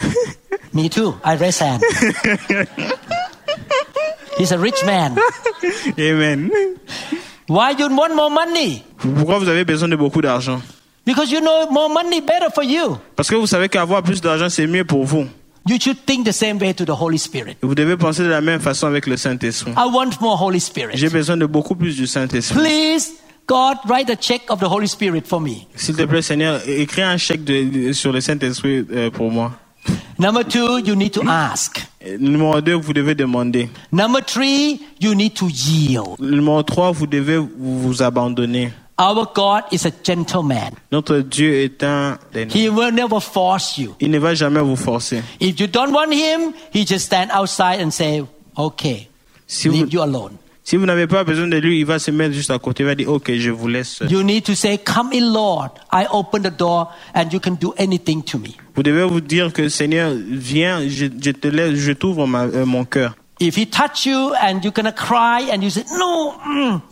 Me too. I raise hand. He's a rich man. Amen. Why you want more money? Pourquoi vous avez besoin de beaucoup d'argent? Because you know more money better for you. Parce que vous savez qu'avoir plus d'argent, c'est mieux pour vous. You should think the same way to the Holy Spirit. Vous devez penser de la même façon avec le Saint-Esprit. I want more Holy Spirit. J'ai besoin de beaucoup plus du Saint-Esprit. Please, God, write a check of the Holy Spirit for me. S'il te plaît, Seigneur, écris un chèque de- sur le Saint-Esprit euh, pour moi. Number two, you need to ask. Numéro 2, vous devez demander. Number three, you need to yield. Numéro 3, vous devez vous, vous abandonner. Our God is a gentleman. Notre Dieu est un... He will never force you. Il ne va jamais vous forcer. If you don't want him, he just stand outside and say, okay, Si vous, leave you alone. Si vous n'avez pas besoin de lui, il va se mettre juste à côté, il va dire, ok, je vous laisse. You need to say, come in, Lord. I open the door and you can do anything to me. Vous devez vous dire que Seigneur, viens, je, je te laisse, je t'ouvre euh, mon cœur. If he touch you and you're gonna cry and you say, no, mm,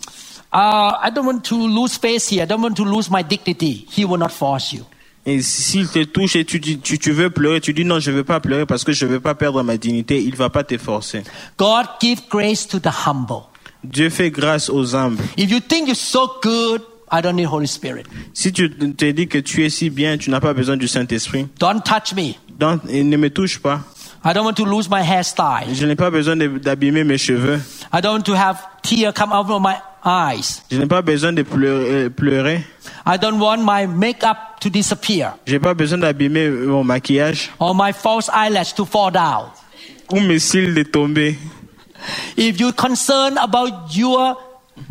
uh, I don't want to lose face here. I don't want to lose my dignity. He will not force you. Et s'il te touche et tu, tu, tu veux pleurer, tu dis non, je ne veux pas pleurer parce que je ne veux pas perdre ma dignité, il ne va pas te forcer. God give grace to the humble. Dieu fait grâce aux humbles. If you think you're so good, I don't need Holy Spirit. Si tu te dis que tu es si bien, tu n'as pas besoin du Saint-Esprit, Don't touch me. donc, il ne me touche pas. I don't want to lose my hairstyle. Je n'ai pas besoin d'abîmer mes cheveux. I don't want to have tear come out of my eyes. Je n'ai pas besoin de pleurer. euh, pleurer. I don't want my makeup to disappear Je n'ai pas besoin d'abîmer mon maquillage or my false eyelash to fall down. ou mes cils de tomber. If you're concerned about your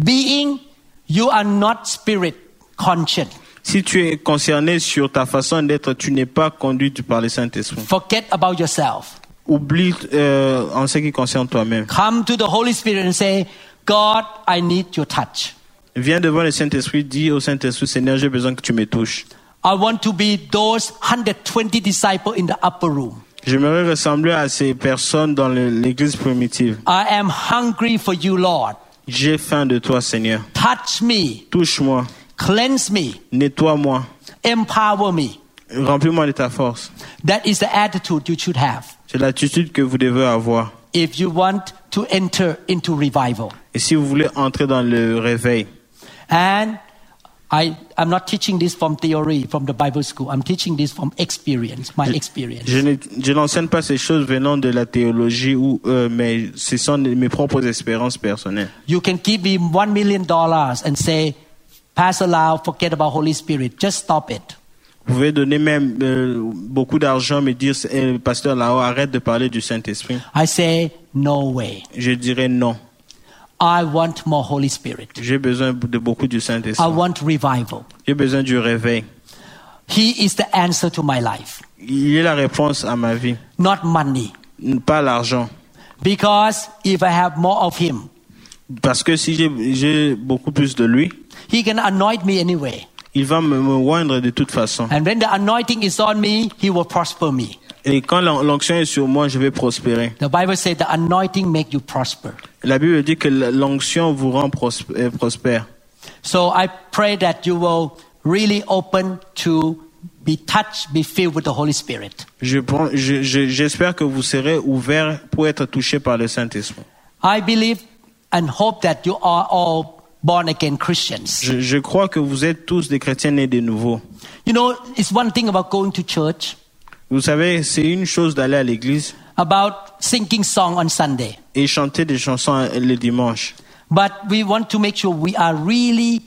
being, you are not spirit conscious. Si tu es concerné sur ta façon d'être, tu n'es pas conduit par le Saint-Esprit. Forget about yourself. Oublie euh, en ce qui concerne toi-même. Come to the Holy Spirit and say, God, I need your touch. Viens devant le Saint-Esprit, dis au Saint-Esprit, Seigneur, j'ai besoin que tu me touches. I want to be those 120 disciples in the upper room. J'aimerais ressembler à ces personnes dans l'église primitive. I am hungry for you, Lord. J'ai faim de toi, Seigneur. Touch me, Touche-moi, cleanse me, nettoie-moi, empower me. remplis-moi de ta force. That is the attitude you should have C'est l'attitude que vous devez avoir. if you want to enter into revival. Et si vous voulez entrer dans le réveil, And I, I'm not teaching this from theory, from the Bible school. I'm teaching this from experience, my experience. je je n'enseigne pas ces choses venant de la théologie, ou, euh, mais ce sont mes propres expériences personnelles. You can give me one million dollars and say, Pastor Lau, forget about Holy Spirit. Just stop it. Vous pouvez donner même euh, beaucoup d'argent, me dire, Eh, pasteur là-haut, arrête de parler du Saint-Esprit. I say, no way. Je dirais non. I want more Holy Spirit. J'ai besoin de beaucoup du I Saint-Esprit. I want revival. J'ai besoin du réveil. He is the answer to my life, Il est la réponse à ma vie, not money. pas l'argent. Because if I have more of Him, Parce que si j'ai- j'ai beaucoup plus de lui, He can anoint me anyway. il va me, me oindre de toute façon. And when the anointing is on me, He will prosper me. Et quand l'on- l'onction est sur moi, je vais prospérer. The Bible says the anointing make you prosper. La Bible dit que l'onction vous rend euh, prospère. So I pray that you will really open to be touched, be filled with the Holy Spirit. Je- je- J'espère que vous serez ouverts pour être touchés par le Saint-Esprit. I believe and hope that you are all born again Christians. Je, je crois que vous êtes tous des chrétiens nés de nouveau. You know, it's one thing about going to church, Vous savez, c'est une chose d'aller à l'église about singing song on Sunday. et chanter des chansons le dimanche. But we want to make sure we are really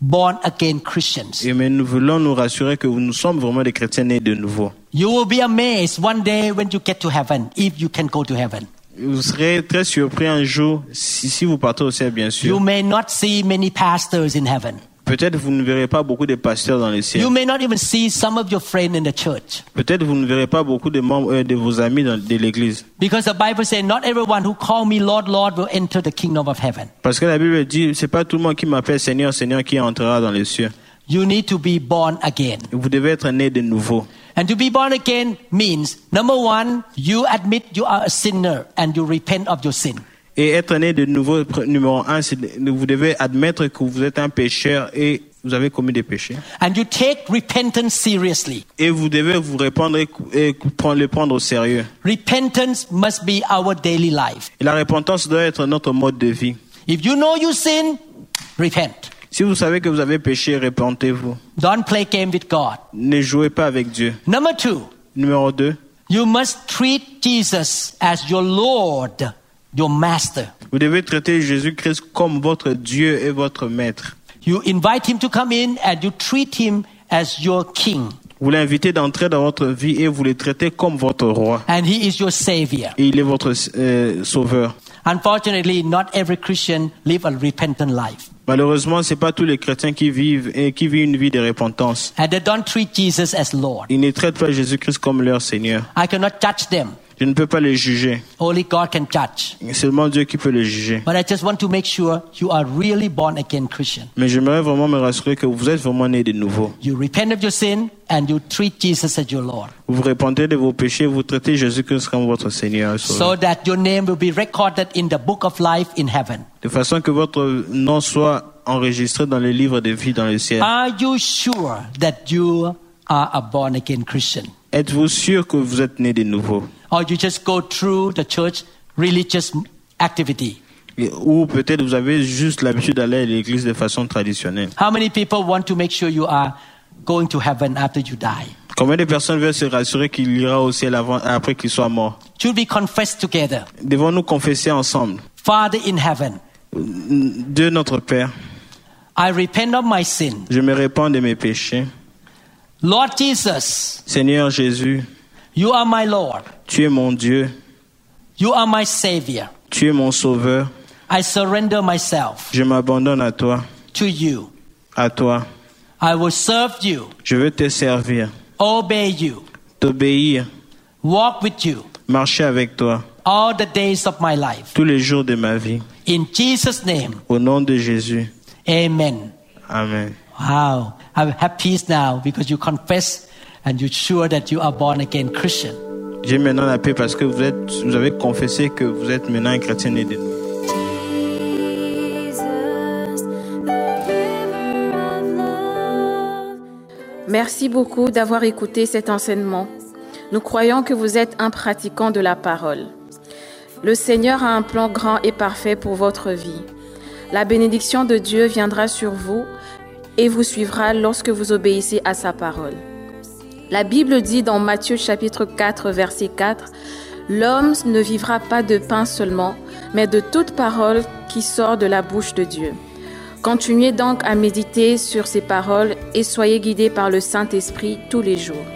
born again Christians. Et mais nous voulons nous rassurer que nous sommes vraiment des chrétiens nés de nouveau. You will be amazed one day when you get to heaven, if you can go to heaven. Vous serez très surpris un jour, si, si vous partez au ciel, bien You sûr. may not see many pastors in heaven. Peut-être vous ne verrez pas beaucoup de pasteurs dans le ciel. You may not even see some of your friends in the church. Peut-être vous ne verrez pas beaucoup de membres euh, de vos amis dans, de l'église. Because the Bible says, not everyone who call me Lord, Lord will enter the kingdom of heaven. Parce que la Bible dit, c'est pas tout le monde qui m'appelle Seigneur, Seigneur qui entrera dans les cieux. You need to be born again. Vous devez être né de nouveau. And to be born again means, number one, you admit you are a sinner and you repent of your sin. Et être né de nouveau, numéro un, vous devez admettre que vous êtes un pécheur et vous avez commis des péchés. And you take repentance seriously. Et vous devez vous répandre et, et prendre- le prendre au sérieux. Repentance must be our daily life. Et la repentance doit être notre mode de vie. If you know you sin, repent. Si vous savez que vous avez péché, repentez-vous. Don't play game with God. Ne jouez pas avec Dieu. Number two, Numéro 2, you must treat Jesus as your Lord, your master. vous devez traiter Jésus-Christ comme votre Dieu et votre maître. You invite him to come in and you treat him as your king. Vous l'invitez d'entrer dans votre vie et vous le traitez comme votre roi. And He is your Savior. Et il est votre euh, sauveur. Unfortunately, not every Christian live a repentant life. Malheureusement, c'est pas tous les chrétiens qui vivent et qui vivent une vie de repentance. And they don't treat Jesus as Lord. Ils ne traitent pas Jésus-Christ comme leur Seigneur. I cannot judge them. Je ne peux pas les juger. Only God can judge. Seulement Dieu qui peut les juger. But I just want to make sure you are really born again Christian. Mais j'aimerais vraiment me rassurer que vous êtes vraiment nés de nouveau. You repent of your sin and you treat Jesus as your Lord. Vous vous répandez de vos péchés, vous traitez Jésus-Christ comme votre Seigneur. et Sauveur. So that your name will be recorded in the book of life in heaven. De façon que votre nom soit enregistré dans le livre de vie dans le ciel. Are you sure that you are a born again Christian? Êtes-vous sûr que vous êtes né de nouveau? Or you just go through the church religious activity? Ou peut-être vous avez juste l'habitude d'aller à l'église de façon traditionnelle. How many people want to make sure you are going to heaven after you die? Combien de personnes veulent se rassurer qu'il ira au ciel avant, après qu'il soit mort? Should we confess together? Devons-nous confesser ensemble? Father in heaven, Dieu notre Père, I repent of my sin. je me répands de mes péchés. Lord Jesus, Seigneur Jésus, you are my Lord. tu es mon Dieu, You are my Savior. tu es mon Sauveur. I surrender myself Je m'abandonne à toi, to you. à toi. I will serve you, Je veux te servir, obey you, t'obéir, walk with you marcher avec toi all the days of my life. tous les jours de ma vie. In Jesus' name, Au nom de Jésus. amen. Amen. Wow. I have peace now because you confess and you're sure that you are born again Christian. J'ai maintenant la paix parce que vous, êtes, vous avez confessé que vous êtes maintenant un chrétien né de nouveau. Merci beaucoup d'avoir écouté cet enseignement. Nous croyons que vous êtes un pratiquant de la parole. Le Seigneur a un plan grand et parfait pour votre vie. La bénédiction de Dieu viendra sur vous et vous suivra lorsque vous obéissez à sa parole. La Bible dit dans Matthieu chapitre 4 verset 4, L'homme ne vivra pas de pain seulement, mais de toute parole qui sort de la bouche de Dieu. Continuez donc à méditer sur ces paroles et soyez guidés par le Saint-Esprit tous les jours.